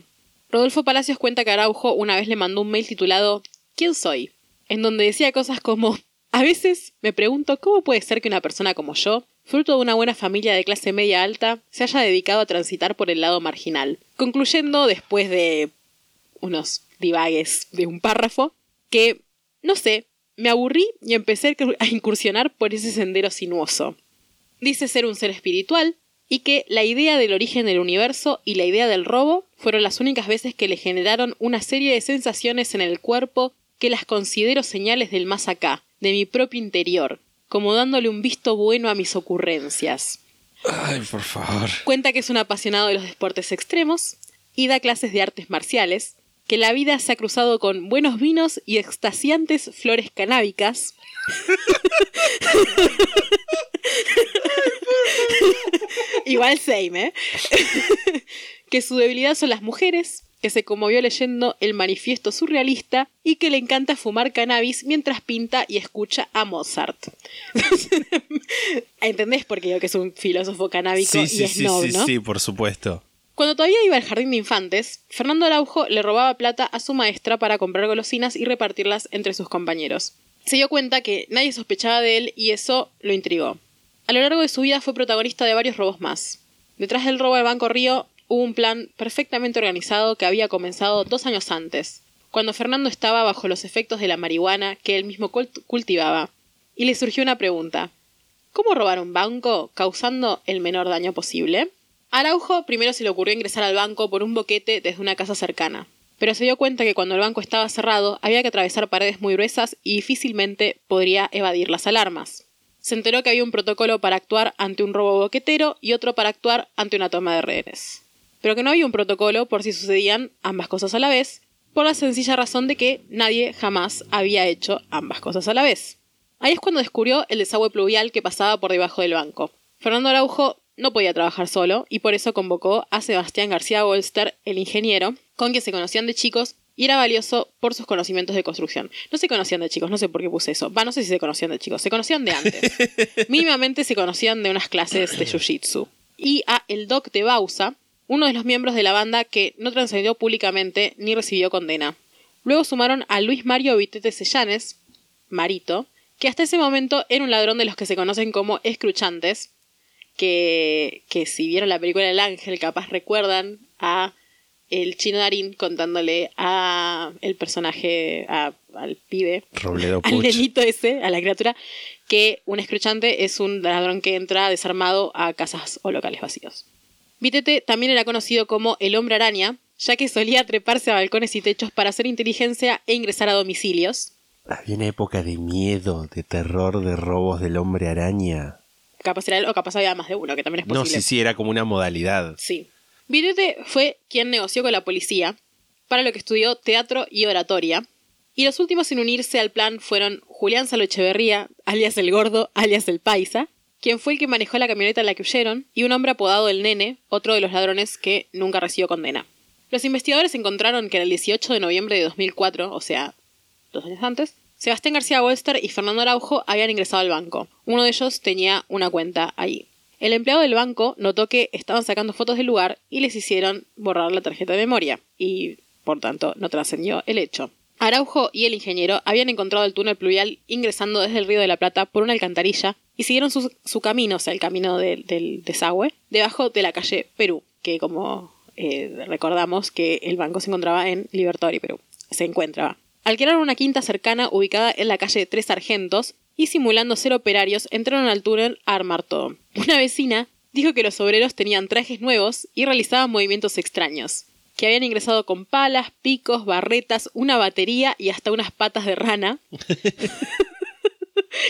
Rodolfo Palacios cuenta que Araujo una vez le mandó un mail titulado ¿Quién soy? en donde decía cosas como A veces me pregunto cómo puede ser que una persona como yo, fruto de una buena familia de clase media alta, se haya dedicado a transitar por el lado marginal, concluyendo después de unos divagues de un párrafo que, no sé, me aburrí y empecé a incursionar por ese sendero sinuoso. Dice ser un ser espiritual y que la idea del origen del universo y la idea del robo fueron las únicas veces que le generaron una serie de sensaciones en el cuerpo que las considero señales del más acá, de mi propio interior, como dándole un visto bueno a mis ocurrencias. Ay, por favor. Cuenta que es un apasionado de los deportes extremos y da clases de artes marciales, que la vida se ha cruzado con buenos vinos y extasiantes flores canábicas. Igual same, ¿eh? que su debilidad son las mujeres, que se conmovió leyendo el manifiesto surrealista y que le encanta fumar cannabis mientras pinta y escucha a Mozart. ¿Entendés por qué digo que es un filósofo canábico Sí, y sí, sí, snob, sí, no? sí, por supuesto. Cuando todavía iba al jardín de infantes, Fernando Araujo le robaba plata a su maestra para comprar golosinas y repartirlas entre sus compañeros. Se dio cuenta que nadie sospechaba de él y eso lo intrigó. A lo largo de su vida fue protagonista de varios robos más. Detrás del robo al Banco Río hubo un plan perfectamente organizado que había comenzado dos años antes, cuando Fernando estaba bajo los efectos de la marihuana que él mismo cult- cultivaba. Y le surgió una pregunta. ¿Cómo robar un banco causando el menor daño posible? Araujo primero se le ocurrió ingresar al banco por un boquete desde una casa cercana, pero se dio cuenta que cuando el banco estaba cerrado había que atravesar paredes muy gruesas y difícilmente podría evadir las alarmas. Se enteró que había un protocolo para actuar ante un robo boquetero y otro para actuar ante una toma de rehenes. Pero que no había un protocolo por si sucedían ambas cosas a la vez, por la sencilla razón de que nadie jamás había hecho ambas cosas a la vez. Ahí es cuando descubrió el desagüe pluvial que pasaba por debajo del banco. Fernando Araujo no podía trabajar solo y por eso convocó a Sebastián García Bolster, el ingeniero, con quien se conocían de chicos y era valioso por sus conocimientos de construcción. No se conocían de chicos, no sé por qué puse eso. Va, no sé si se conocían de chicos, se conocían de antes. *laughs* Mínimamente se conocían de unas clases de jiu-jitsu. Y a el Doc de Bausa, uno de los miembros de la banda que no trascendió públicamente ni recibió condena. Luego sumaron a Luis Mario Vitete Sellanes, Marito, que hasta ese momento era un ladrón de los que se conocen como escruchantes, que, que si vieron la película El Ángel, capaz recuerdan a el chino Darín contándole a el personaje, a- al pibe, Robledo *laughs* al nenito ese, a la criatura, que un escruchante es un ladrón que entra desarmado a casas o locales vacíos. Vitete también era conocido como el hombre araña, ya que solía treparse a balcones y techos para hacer inteligencia e ingresar a domicilios. Había una época de miedo, de terror, de robos del hombre araña. Capaz era él o capaz había más de uno, que también es No, posible. sí, sí, era como una modalidad. Sí. Vitete fue quien negoció con la policía, para lo que estudió teatro y oratoria. Y los últimos en unirse al plan fueron Julián Salo Echeverría, alias el Gordo, alias el Paisa, quien fue el que manejó la camioneta en la que huyeron, y un hombre apodado el Nene, otro de los ladrones que nunca recibió condena. Los investigadores encontraron que en el 18 de noviembre de 2004, o sea, dos años antes, Sebastián García Wolster y Fernando Araujo habían ingresado al banco. Uno de ellos tenía una cuenta ahí. El empleado del banco notó que estaban sacando fotos del lugar y les hicieron borrar la tarjeta de memoria, y por tanto no trascendió el hecho. Araujo y el ingeniero habían encontrado el túnel pluvial ingresando desde el río de la Plata por una alcantarilla y siguieron su, camino, o sea, el camino del- desagüe, debajo de la calle Perú, que como eh, recordamos que el banco se encontraba en Libertador y Perú. Se encuentra. Alquilaron una quinta cercana ubicada en la calle Tres Sargentos y simulando ser operarios entraron al túnel a armar todo. Una vecina dijo que los obreros tenían trajes nuevos y realizaban movimientos extraños, que habían ingresado con palas, picos, barretas, una batería y hasta unas patas de rana. *laughs*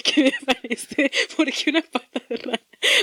que me parece, porque unas patas de rana.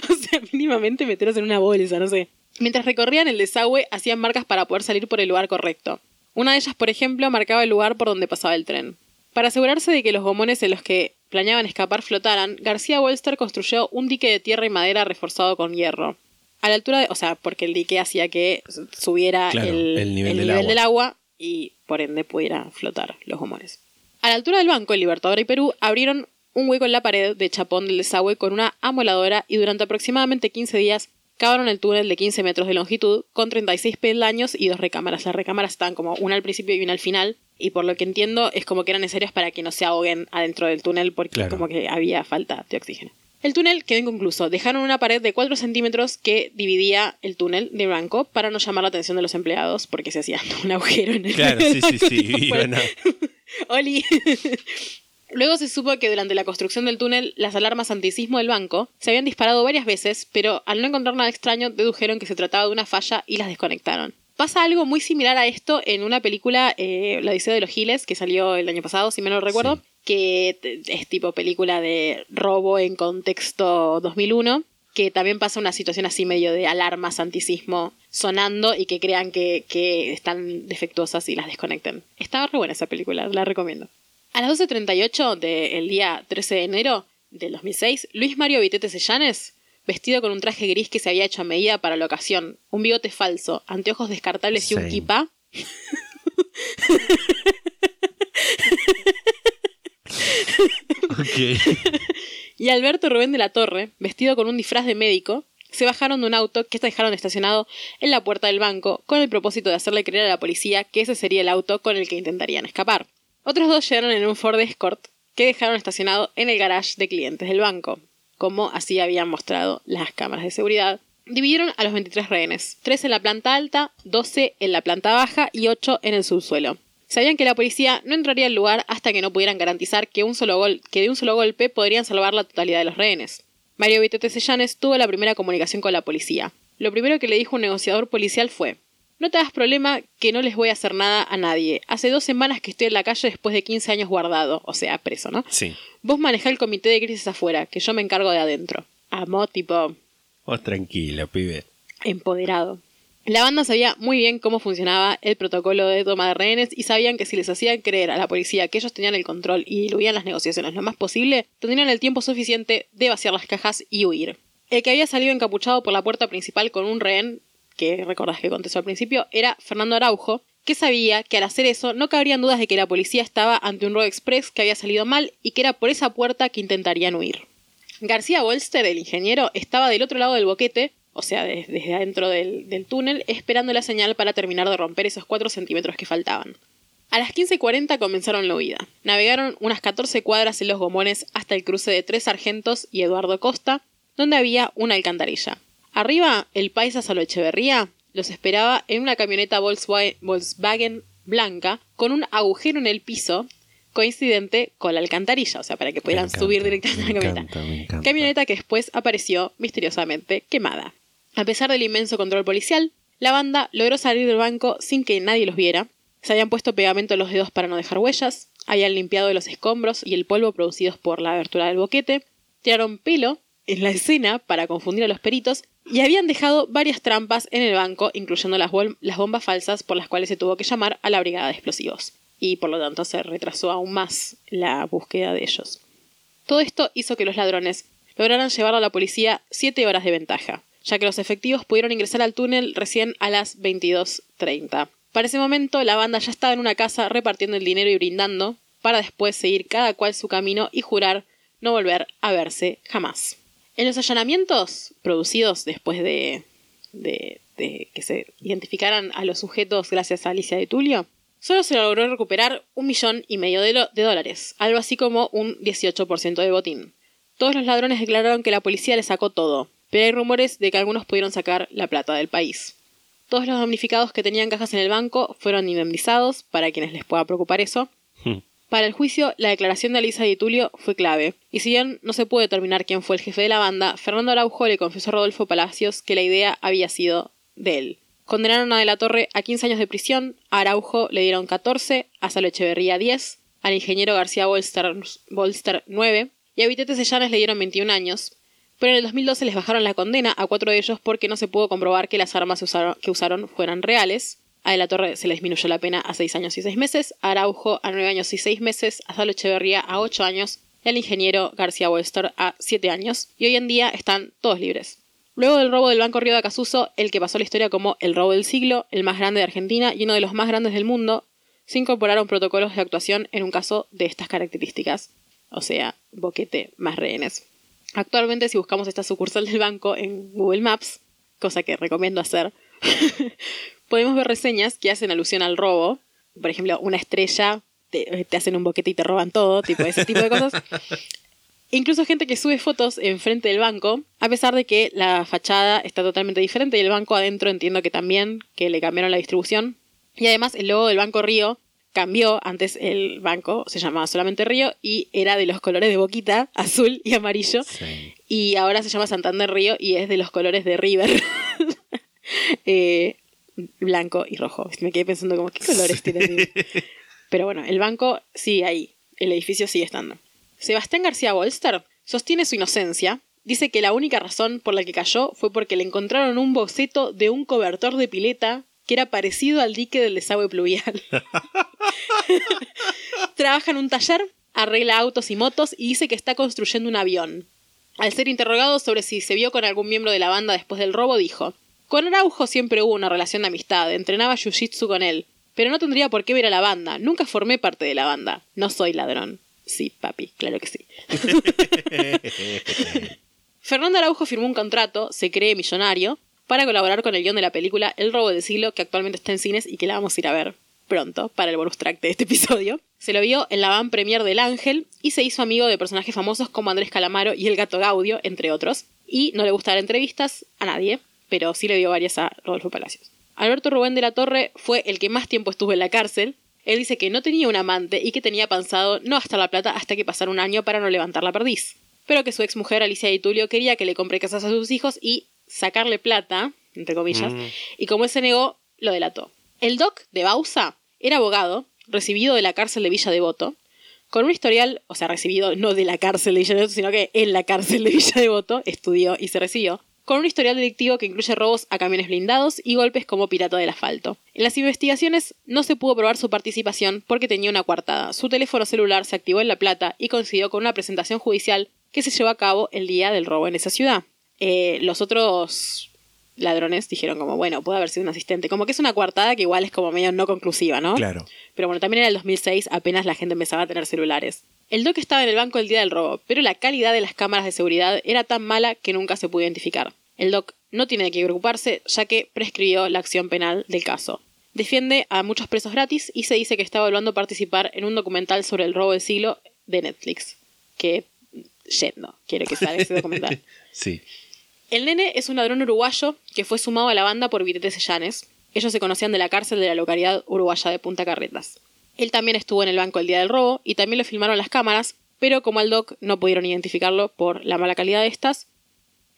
O sea, mínimamente meterlos en una bolsa, no sé. Mientras recorrían el desagüe, hacían marcas para poder salir por el lugar correcto. Una de ellas, por ejemplo, marcaba el lugar por donde pasaba el tren. Para asegurarse de que los gomones en los que planeaban escapar flotaran, García Wolster construyó un dique de tierra y madera reforzado con hierro. A la altura de, o sea, porque el dique hacía que subiera Claro, el, el nivel el del nivel agua. del agua y por ende pudiera flotar los gomones. A la altura del banco, el Libertador y Perú abrieron un hueco en la pared de chapón del desagüe con una amoladora y durante aproximadamente 15 días cavaron el túnel de 15 metros de longitud con 36 peldaños y dos recámaras. Las recámaras estaban como una al principio y una al final y por lo que entiendo es como que eran necesarias para que no se ahoguen adentro del túnel porque Claro. como que había falta de oxígeno. El túnel quedó inconcluso. Dejaron una pared de 4 centímetros que dividía el túnel de blanco para no llamar la atención de los empleados porque se hacía *laughs* un agujero en el Claro, sí, sí, sí. *laughs* *laughs* Oli. Luego se supo que durante la construcción del túnel las alarmas antisismo del banco se habían disparado varias veces, pero al no encontrar nada extraño dedujeron que se trataba de una falla y las desconectaron. Pasa algo muy similar a esto en una película, eh, La Odisea de los Giles, que salió el año pasado, si me no recuerdo, Sí. que es tipo película de robo en contexto 2001, que también pasa una situación así medio de alarmas antisismo sonando y que crean que, que están defectuosas y las desconecten. Estaba re buena esa película, la recomiendo. A las 12.38 del día 13 de enero del 2006, Luis Mario Vitete Sellanes, vestido con un traje gris que se había hecho a medida para la ocasión, un bigote falso, anteojos descartables y un Ok. *laughs* y Alberto Rubén de la Torre, vestido con un disfraz de médico, se bajaron de un auto que dejaron estacionado en la puerta del banco con el propósito de hacerle creer a la policía que ese sería el auto con el que intentarían escapar. Otros dos llegaron en un Ford Escort que dejaron estacionado en el garage de clientes del banco, como así habían mostrado las cámaras de seguridad. Dividieron a los 23 rehenes, 3 en la planta alta, 12 en la planta baja y 8 en el subsuelo. Sabían que la policía no entraría al lugar hasta que no pudieran garantizar que, de un solo golpe podrían salvar la totalidad de los rehenes. Mario Vitete Sellanes tuvo la primera comunicación con la policía. Lo primero que le dijo un negociador policial fue: No te hagas problema que no les voy a hacer nada a nadie. Hace dos semanas que estoy en la calle después de 15 años guardado, o sea, preso, ¿no? Sí. Vos manejá el comité de crisis afuera, que yo me encargo de adentro. Amó, tipo, Vos tranquilo, pibe. empoderado. La banda sabía muy bien cómo funcionaba el protocolo de toma de rehenes y sabían que si les hacían creer a la policía que ellos tenían el control y diluían las negociaciones lo más posible, tendrían el tiempo suficiente de vaciar las cajas y huir. El que había salido encapuchado por la puerta principal con un rehén, que recordás que contestó al principio, era Fernando Araujo, que sabía que al hacer eso no cabrían dudas de que la policía estaba ante un robo express que había salido mal y que era por esa puerta que intentarían huir. García Bolster, el ingeniero, estaba del otro lado del boquete, o sea, des- desde adentro del, del túnel, esperando la señal para terminar de romper esos 4 centímetros que faltaban. A las 15.40 comenzaron la huida. Navegaron unas 14 cuadras en los gomones hasta el cruce de Tres Sargentos y Eduardo Costa, donde había una alcantarilla. Arriba, el paisa Salo Echeverría los esperaba en una camioneta Volkswagen, blanca con un agujero en el piso coincidente con la alcantarilla, o sea, para que pudieran encanta, subir directamente a la camioneta. encanta. Camioneta que después apareció misteriosamente quemada. A pesar del inmenso control policial, la banda logró salir del banco sin que nadie los viera. Se habían puesto pegamento en los dedos para no dejar huellas, habían limpiado los escombros y el polvo producidos por la abertura del boquete, tiraron pelo en la escena para confundir a los peritos y habían dejado varias trampas en el banco, incluyendo las, bombas falsas por las cuales se tuvo que llamar a la brigada de explosivos. Y por lo tanto se retrasó aún más la búsqueda de ellos. Todo esto hizo que los ladrones lograran llevar a la policía siete horas de ventaja, ya que los efectivos pudieron ingresar al túnel recién a las 22.30. Para ese momento, la banda ya estaba en una casa repartiendo el dinero y brindando, para después seguir cada cual su camino y jurar no volver a verse jamás. En los allanamientos producidos después de, que se identificaran a los sujetos gracias a Alicia de Tulio, solo se logró recuperar un millón y medio de, de dólares, algo así como un 18% de botín. Todos los ladrones declararon que la policía les sacó todo, pero hay rumores de que algunos pudieron sacar la plata del país. Todos los damnificados que tenían cajas en el banco fueron indemnizados, para quienes les pueda preocupar eso. Para el juicio, la declaración de Alisa Di Tulio fue clave, y si bien no se puede determinar quién fue el jefe de la banda, Fernando Araujo le confesó a Rodolfo Palacios que la idea había sido de él. Condenaron a De la Torre a 15 años de prisión, a Araujo le dieron 14, a Salo Echeverría 10, al ingeniero García Bolster, Bolster 9, y a Vitete Sellanes le dieron 21 años, pero en el 2012 les bajaron la condena a cuatro de ellos porque no se pudo comprobar que las armas que usaron fueran reales. A De la Torre se le disminuyó la pena a 6 años y 6 meses, a Araujo a 9 años y 6 meses, a Salo Echeverría a 8 años. Y al ingeniero García Wester a 7 años, y hoy en día están todos libres. Luego del robo del Banco Río de Acasuso, el que pasó la historia como el robo del siglo, el más grande de Argentina y uno de los más grandes del mundo, se incorporaron protocolos de actuación en un caso de estas características, o sea, boquete más rehenes. Actualmente, si buscamos esta sucursal del banco en Google Maps, cosa que recomiendo hacer, *laughs* podemos ver reseñas que hacen alusión al robo. Por ejemplo, una estrella, te, te hacen un boquete y te roban todo, tipo ese tipo de cosas. *laughs* Incluso gente que sube fotos enfrente del banco, a pesar de que la fachada está totalmente diferente y el banco adentro entiendo que también, que le cambiaron la distribución. Y además el logo del Banco Río cambió, antes el banco se llamaba solamente Río y era de los colores de boquita, azul y amarillo. Sí. Y ahora se llama Santander Río y es de los colores de River. *laughs* Eh, blanco y rojo. Me quedé pensando como, ¿qué colores tiene? Pero bueno, el banco sigue ahí. El edificio sigue estando. Sebastián García Bolster sostiene su inocencia. Dice que la única razón por la que cayó fue porque le encontraron un boceto de un cobertor de pileta que era parecido al dique del desagüe pluvial. *laughs* Trabaja en un taller, arregla autos y motos y dice que está construyendo un avión. Al ser interrogado sobre si se vio con algún miembro de la banda después del robo, dijo: Con Araujo siempre hubo una relación de amistad, entrenaba jiu-jitsu con él, pero no tendría por qué ver a la banda, nunca formé parte de la banda, no soy ladrón. Sí, papi, claro que sí. *laughs* Fernando Araujo firmó un contrato, se cree millonario, para colaborar con el guion de la película El robo del siglo, que actualmente está en cines y que la vamos a ir a ver pronto para el bonus track de este episodio. Se lo vio en la van premier del Ángel y se hizo amigo de personajes famosos como Andrés Calamaro y el gato Gaudio, entre otros. Y no le gusta dar entrevistas a nadie, pero sí le dio varias a Rodolfo Palacios. Alberto Rubén de la Torre fue el que más tiempo estuvo en la cárcel. Él dice que no tenía un amante y que tenía pensado no gastar la plata hasta que pasara un año para no levantar la perdiz. Pero que su exmujer Alicia Di Tulio quería que le compre casas a sus hijos y sacarle plata, entre comillas, y como él se negó, lo delató. El doc de Bausa era abogado, recibido de la cárcel de Villa Devoto, con un historial, o sea, recibido no de la cárcel de Villa Devoto, sino que en la cárcel de Villa Devoto estudió y se recibió, con un historial delictivo que incluye robos a camiones blindados y golpes como pirata del asfalto. En las investigaciones no se pudo probar su participación porque tenía una coartada. Su teléfono celular se activó en La Plata y coincidió con una presentación judicial que se llevó a cabo el día del robo en esa ciudad. Eh, los otros ladrones dijeron como, bueno, puede haber sido un asistente. Como que es una coartada que igual es como medio no conclusiva, ¿no? Claro. Pero bueno, también era el 2006, apenas la gente empezaba a tener celulares. El Doc estaba en el banco el día del robo, pero la calidad de las cámaras de seguridad era tan mala que nunca se pudo identificar. El Doc no tiene que preocuparse, ya que prescribió la acción penal del caso. Defiende a muchos presos gratis y se dice que está evaluando participar en un documental sobre el robo del siglo de Netflix, que yendo. Quiero que salga ese documental. *laughs* Sí. El nene es un ladrón uruguayo que fue sumado a la banda por Vitete Sellanes. Ellos se conocían de la cárcel de la localidad uruguaya de Punta Carretas. Él también estuvo en el banco el día del robo y también lo filmaron las cámaras, pero como al doc no pudieron identificarlo por la mala calidad de estas,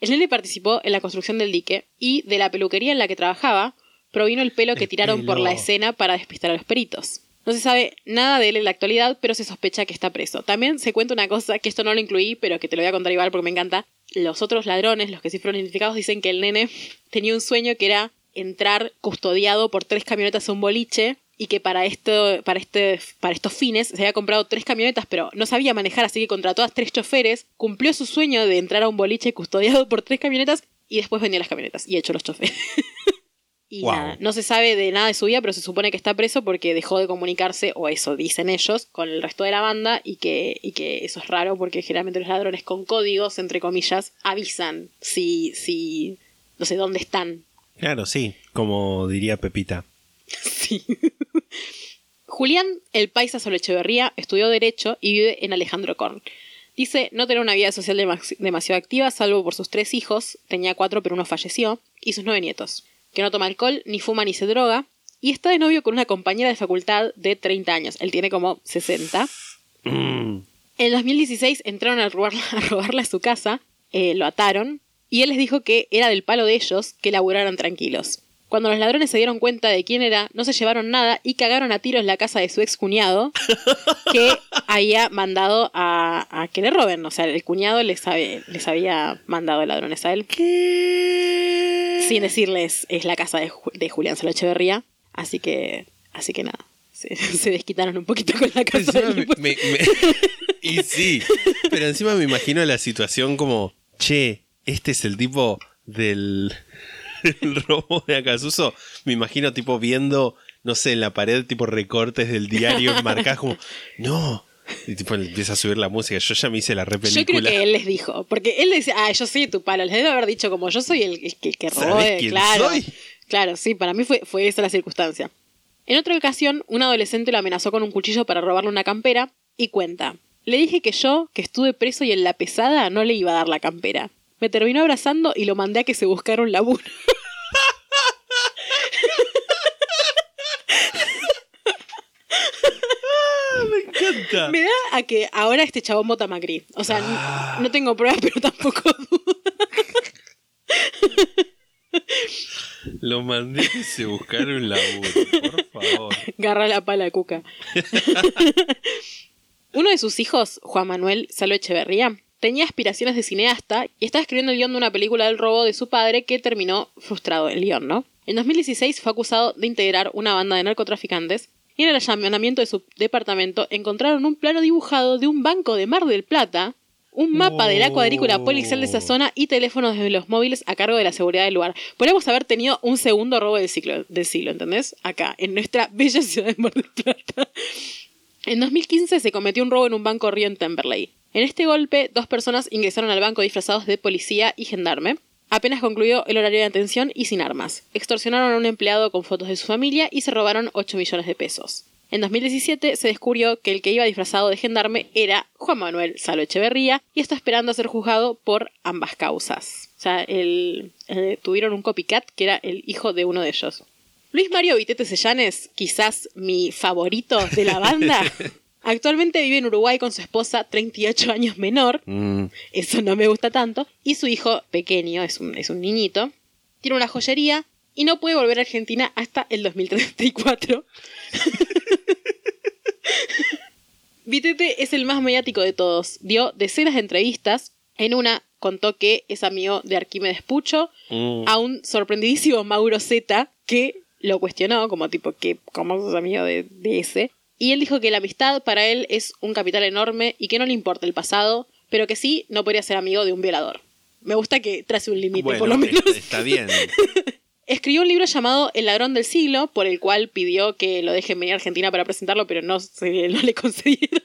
el nene participó en la construcción del dique y de la peluquería en la que trabajaba provino el pelo que El tiraron por la escena para despistar a los peritos. No se sabe nada de él en la actualidad, pero se sospecha que está preso. También se cuenta una cosa, que esto no lo incluí, pero que te lo voy a contar igual porque me encanta. Los otros ladrones, los que sí fueron identificados, dicen que el nene *laughs* tenía un sueño que era entrar custodiado por tres camionetas a un boliche y que para esto, para este, para estos fines se había comprado tres camionetas, pero no sabía manejar, así que contrató a tres choferes, cumplió su sueño de entrar a un boliche custodiado por tres camionetas y después vendió las camionetas y echó los choferes. *laughs* y Wow. nada, no se sabe de nada de su vida, pero se supone que está preso porque dejó de comunicarse, o eso dicen ellos, con el resto de la banda y que, y que eso es raro porque generalmente los ladrones con códigos, entre comillas, avisan si, si, no sé dónde están. Claro, sí. Como diría Pepita. *laughs* Sí. Julián, el paisa Echeverría, estudió Derecho y vive en Alejandro Korn. Dice no tener una vida social demas- demasiado activa, salvo por sus tres hijos, tenía cuatro pero uno falleció, y sus nueve nietos. Que no toma alcohol, ni fuma ni se droga, y está de novio con una compañera de facultad de 30 años. Él tiene como 60. Mm. En 2016 entraron a robarla, *laughs* a robarle a su casa, eh, lo ataron, y él les dijo que era del palo de ellos que laburaran tranquilos. Cuando los ladrones se dieron cuenta de quién era, no se llevaron nada y cagaron a tiros la casa de su ex cuñado, que *laughs* había mandado a, a que le roben. O sea, el cuñado les, sabe- les había mandado ladrones a él. Sin decirles, es la casa de, de Julián Solo Echeverría. Así que, así que nada. Se, *laughs* se desquitaron un poquito con la casa Encima del me- me- me- *laughs* y sí, pero encima me imagino la situación como, che, este es el tipo del, *laughs* del robo de Acasuso. Me imagino tipo viendo, no sé, en la pared tipo recortes del diario marcados como, no. Y tipo empieza a subir la música. Yo ya me hice la re Yo creo que él les dijo, porque él decía, ah, yo soy tu palo, les debe haber dicho como yo soy el, el que, el que robó, ¿Sabés eh, quién claro. soy? Claro, sí, para mí fue, fue esa la circunstancia. En otra ocasión, un adolescente lo amenazó con un cuchillo para robarle una campera y cuenta, le dije que yo, que estuve preso y en la pesada, no le iba a dar la campera. Me terminó abrazando y lo mandé a que se buscara un laburo. me encanta. Me da a que ahora este chabón vota Macri. O sea, Ah. no tengo pruebas, pero tampoco dudas. Lo mandé que se buscara un laburo, por favor. Garra la pala, Cuca. *laughs* Uno de sus hijos, Juan Manuel Salo Echeverría, tenía aspiraciones de cineasta y estaba escribiendo el guion de una película del robo de su padre que terminó frustrado el guion, ¿no? En 2016 fue acusado de integrar una banda de narcotraficantes y en el allanamiento de su departamento encontraron un plano dibujado de un banco de Mar del Plata, un mapa de la cuadrícula policial de esa zona y teléfonos de los móviles a cargo de la seguridad del lugar. Podríamos haber tenido un segundo robo del siglo, del siglo ¿entendés? Acá, en nuestra *laughs* bella ciudad de Mar del Plata. En 2015 se cometió un robo en un banco río en Temperley. En este golpe, dos personas ingresaron al banco disfrazados de policía y gendarme. Apenas concluyó el horario de atención y sin armas. Extorsionaron a un empleado con fotos de su familia y se robaron 8 millones de pesos. En 2017 se descubrió que el que iba disfrazado de gendarme era Juan Manuel Salo Echeverría y está esperando a ser juzgado por ambas causas. O sea, eh, tuvieron un copycat que era el hijo de uno de ellos. Luis Mario Vitete Sellanes, quizás mi favorito de la banda, *laughs* actualmente vive en Uruguay con su esposa 38 años menor, Mm, eso no me gusta tanto, y su hijo pequeño, es un, es un niñito, tiene una joyería y no puede volver a Argentina hasta el 2034. *laughs* Vitete es el más mediático de todos. Dio decenas de entrevistas. En una contó que es amigo de Arquímedes Pucho, mm. a un sorprendidísimo Mauro Z que lo cuestionó como tipo que cómo sos amigo de, de ese. Y él dijo que la amistad para él es un capital enorme y que no le importa el pasado, pero que sí no podría ser amigo de un violador. Me gusta que trace un límite, Bueno, por lo menos. está- bien. *laughs* Escribió un libro llamado El ladrón del siglo, por el cual pidió que lo dejen venir a Argentina para presentarlo, pero no, se, *laughs* no le concedieron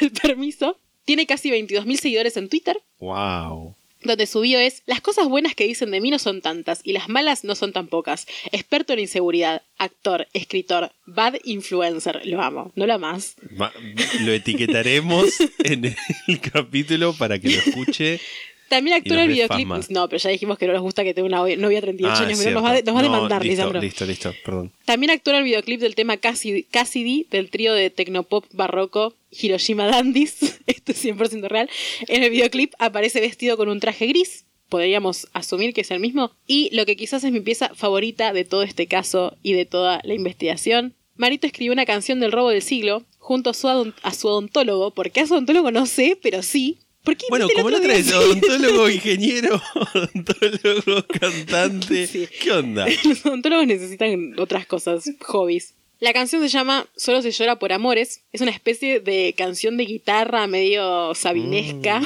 el permiso. Tiene casi 22.000 seguidores en Twitter. Wow. Donde su bio es Las cosas buenas que dicen de mí no son tantas y las malas no son tan pocas. Experto en inseguridad, actor, escritor, bad influencer. Lo amo, no lo más. Ma- Lo etiquetaremos en el *laughs* capítulo para que lo escuche. También actúa el videoclip. No, pero ya dijimos que no nos gusta que tenga una novia de 38 Ah, años. Nos va, nos va a demandar, listo, Lisandro. listo, listo, perdón. También en el videoclip del tema Cassidy, Cassidy del trío de tecnopop barroco Hiroshima Dandies. *laughs* Esto es 100% real. En el videoclip aparece vestido con un traje gris. Podríamos asumir que es el mismo. Y lo que quizás es mi pieza favorita de todo este caso y de toda la investigación. Marito escribió una canción del robo del siglo junto a su, a su odontólogo. ¿Por qué a su odontólogo? No sé, pero sí. ¿Por qué Bueno, como día? vez, *laughs* odontólogo, ingeniero, odontólogo, cantante. Sí. ¿Qué onda? *laughs* Los odontólogos necesitan otras cosas, hobbies. La canción se llama Solo se llora por amores. Es una especie de canción de guitarra medio sabinesca.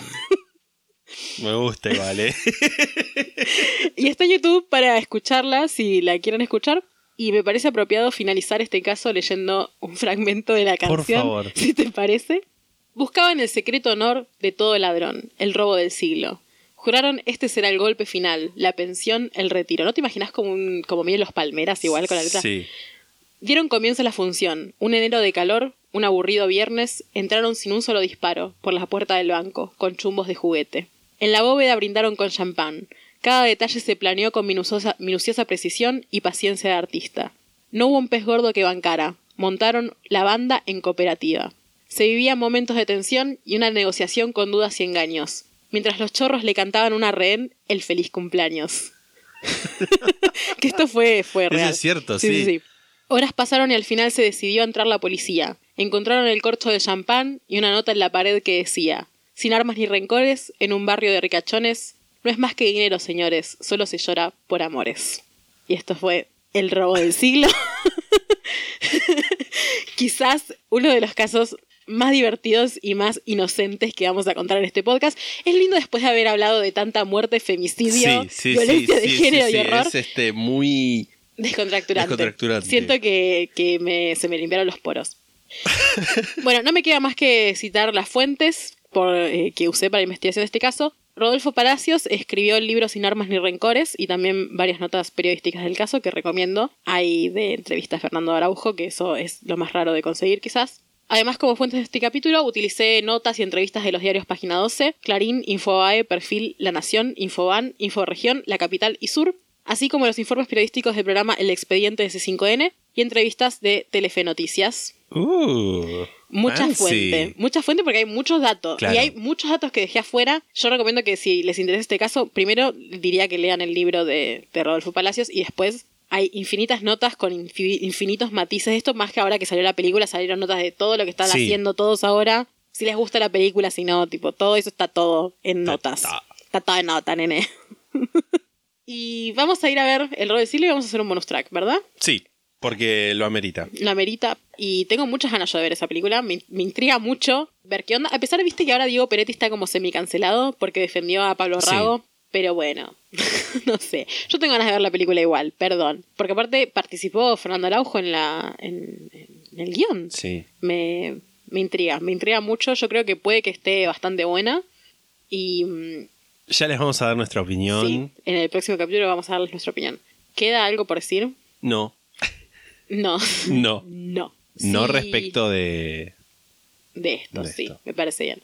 Me gusta igual, ¿eh? *laughs* y está en YouTube para escucharla si la quieren escuchar. Y me parece apropiado finalizar este caso leyendo un fragmento de la Por canción. favor. Si te parece. Buscaban el secreto honor de todo ladrón, el robo del siglo. Juraron este será el golpe final, la pensión, el retiro. ¿No te imaginas como un, como medio los palmeras igual con la letra? Sí. Dieron comienzo a la función. Un enero de calor, un aburrido viernes, entraron sin un solo disparo por la puerta del banco, con chumbos de juguete. En la bóveda brindaron con champán. Cada detalle se planeó con minuciosa, minuciosa precisión y paciencia de artista. No hubo un pez gordo que bancara. Montaron la banda en cooperativa. Se vivían momentos de tensión y una negociación con dudas y engaños. Mientras los chorros le cantaban a una rehén el feliz cumpleaños. *laughs* que esto fue, fue Eso real. es cierto, sí. Horas pasaron y al final se decidió a entrar la policía. Encontraron el corcho de champán y una nota en la pared que decía: Sin armas ni rencores, en un barrio de ricachones, no es más que dinero, señores, solo se llora por amores. Y esto fue el robo del siglo. *laughs* Quizás uno de los casos más divertidos y más inocentes que vamos a contar en este podcast. Es lindo después de haber hablado de tanta muerte, femicidio, Sí, sí, violencia sí, de género y horror. Es este muy. Descontracturante. Descontracturante. Siento que, que me- se me limpiaron los poros. *laughs* bueno, no me queda más que citar las fuentes por, eh, que usé para la investigación de este caso. Rodolfo Palacios escribió el libro Sin armas ni rencores y también varias notas periodísticas del caso que recomiendo. Hay de entrevista a Fernando Araujo, que eso es lo más raro de conseguir quizás. Además, como fuentes de este capítulo, utilicé notas y entrevistas de los diarios Página 12, Clarín, Infobae, Perfil, La Nación, Infoban, Inforegión, La Capital y Sur, así como los informes periodísticos del programa El Expediente de C5N y entrevistas de Telefe Noticias. Uh, Mucha fancy. fuente, mucha fuente porque hay muchos datos Claro. y hay muchos datos que dejé afuera. Yo recomiendo que si les interesa este caso, primero diría que lean el libro de, de Rodolfo Palacios y después hay infinitas notas con infi- infinitos matices. Esto más que ahora que salió la película, salieron notas de todo lo que están Sí. haciendo todos ahora. Si les gusta la película, si no, tipo, todo eso está todo en notas. Está todo en nota, nene. *laughs* y vamos a ir a ver el rol de Silvio y vamos a hacer un bonus track, ¿verdad? Sí, porque lo amerita. la merita. Y tengo muchas ganas yo de ver esa película. Me, me intriga mucho ver qué onda. A pesar de, viste, que ahora Diego Peretti está como semi-cancelado porque defendió a Pablo Sí. Pero bueno, *laughs* no sé. Yo tengo ganas de ver la película igual, perdón. Porque aparte participó Fernando Araujo en, la, en, en el guion. Sí. Me, me intriga, me intriga mucho. Yo creo que puede que esté bastante buena. Y mm, Ya les vamos a dar nuestra opinión. sí, en el próximo capítulo vamos a darles nuestra opinión. ¿Queda algo por decir? No, No. *laughs* no. No. No respecto de. de esto, De sí, esto. me parece bien.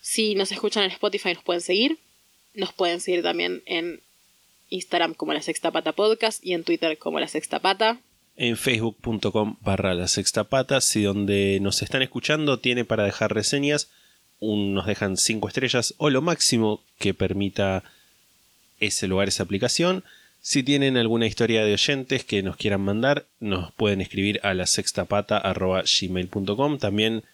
Si nos escuchan en Spotify nos pueden seguir. Nos pueden seguir también en Instagram como La Sexta Pata Podcast y en Twitter como La Sexta Pata. en facebook.com barra la sexta pata. Si donde nos están escuchando tiene para dejar reseñas, un- nos dejan 5 estrellas o lo máximo que permita ese lugar, esa aplicación. Si tienen alguna historia de oyentes que nos quieran mandar, nos pueden escribir a la gmail.com también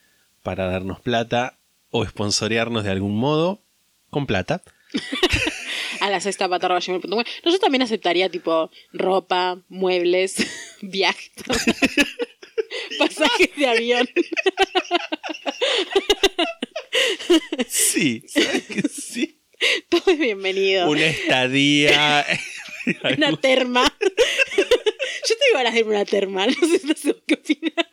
para darnos plata o sponsorearnos de algún modo con plata. *laughs* A la sexta pata arroba gmail.com. No, yo también aceptaría tipo ropa, muebles, *laughs* viajes, *laughs* pasajes de avión. Sí, ¿sabes que sí? Todo es bienvenido. Una estadía. Una terma. Yo tengo ganas de irme a una terma. No sé, no sé qué opinas.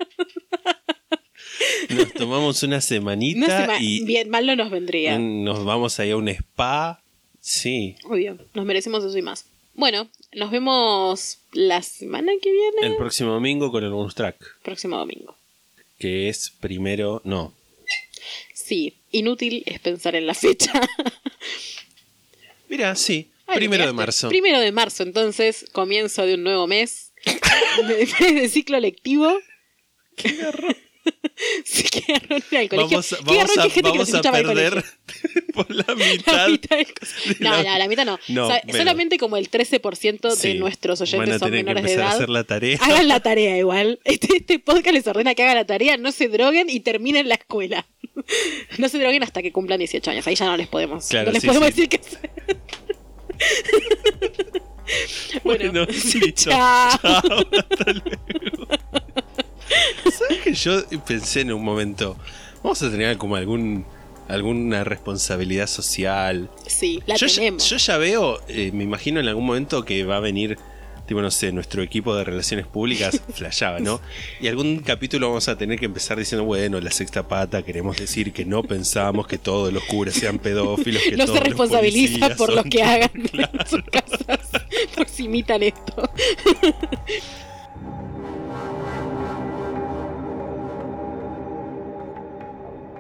Nos tomamos una semanita No sé, ma- y bien, mal no nos vendría. nos vamos ahí a un spa Sí. Obvio, nos merecemos eso y más. Bueno, nos vemos la semana que viene. El próximo domingo con el bonus track. próximo domingo. Que es primero. No. Sí, inútil es pensar en la fecha. *laughs* Mira, sí. Ay, primero de marzo. Primero de marzo, entonces, comienzo de un nuevo mes. *laughs* mes de ciclo lectivo. ¿Qué garrón? Sí, qué garrón ir al colegio. Vamos, vamos a, que gente que vamos a el perder *laughs* por la *laughs* La mitad. mitad del. No, la- no, la mitad no. No, O sea, solamente como el 13% de Sí, nuestros van oyentes a son tener que menores de empezar a edad. hacer la tarea. *laughs* Hagan la tarea igual. Este, este podcast les ordena que hagan la tarea, no se droguen y terminen la escuela. No se droguen hasta que cumplan 18 años. Ahí ya no les podemos. Claro, no les sí, podemos sí. decir qué hacer. Bueno, listo. chao. Chao, hasta luego. ¿Sabes que yo pensé en un momento? Vamos a tener como algún alguna responsabilidad social. Sí, la yo, ya- tenemos. yo ya veo, eh, me imagino en algún momento que va a venir, tipo, no sé, nuestro equipo de relaciones públicas, *laughs* flashaba, ¿no? Y algún capítulo vamos a tener que empezar diciendo, bueno, la sexta pata, queremos decir que no pensábamos que todos los curas sean pedófilos, que no todos se los responsabiliza policías por lo que hagan *laughs* en sus casas, *laughs* por si imitan esto.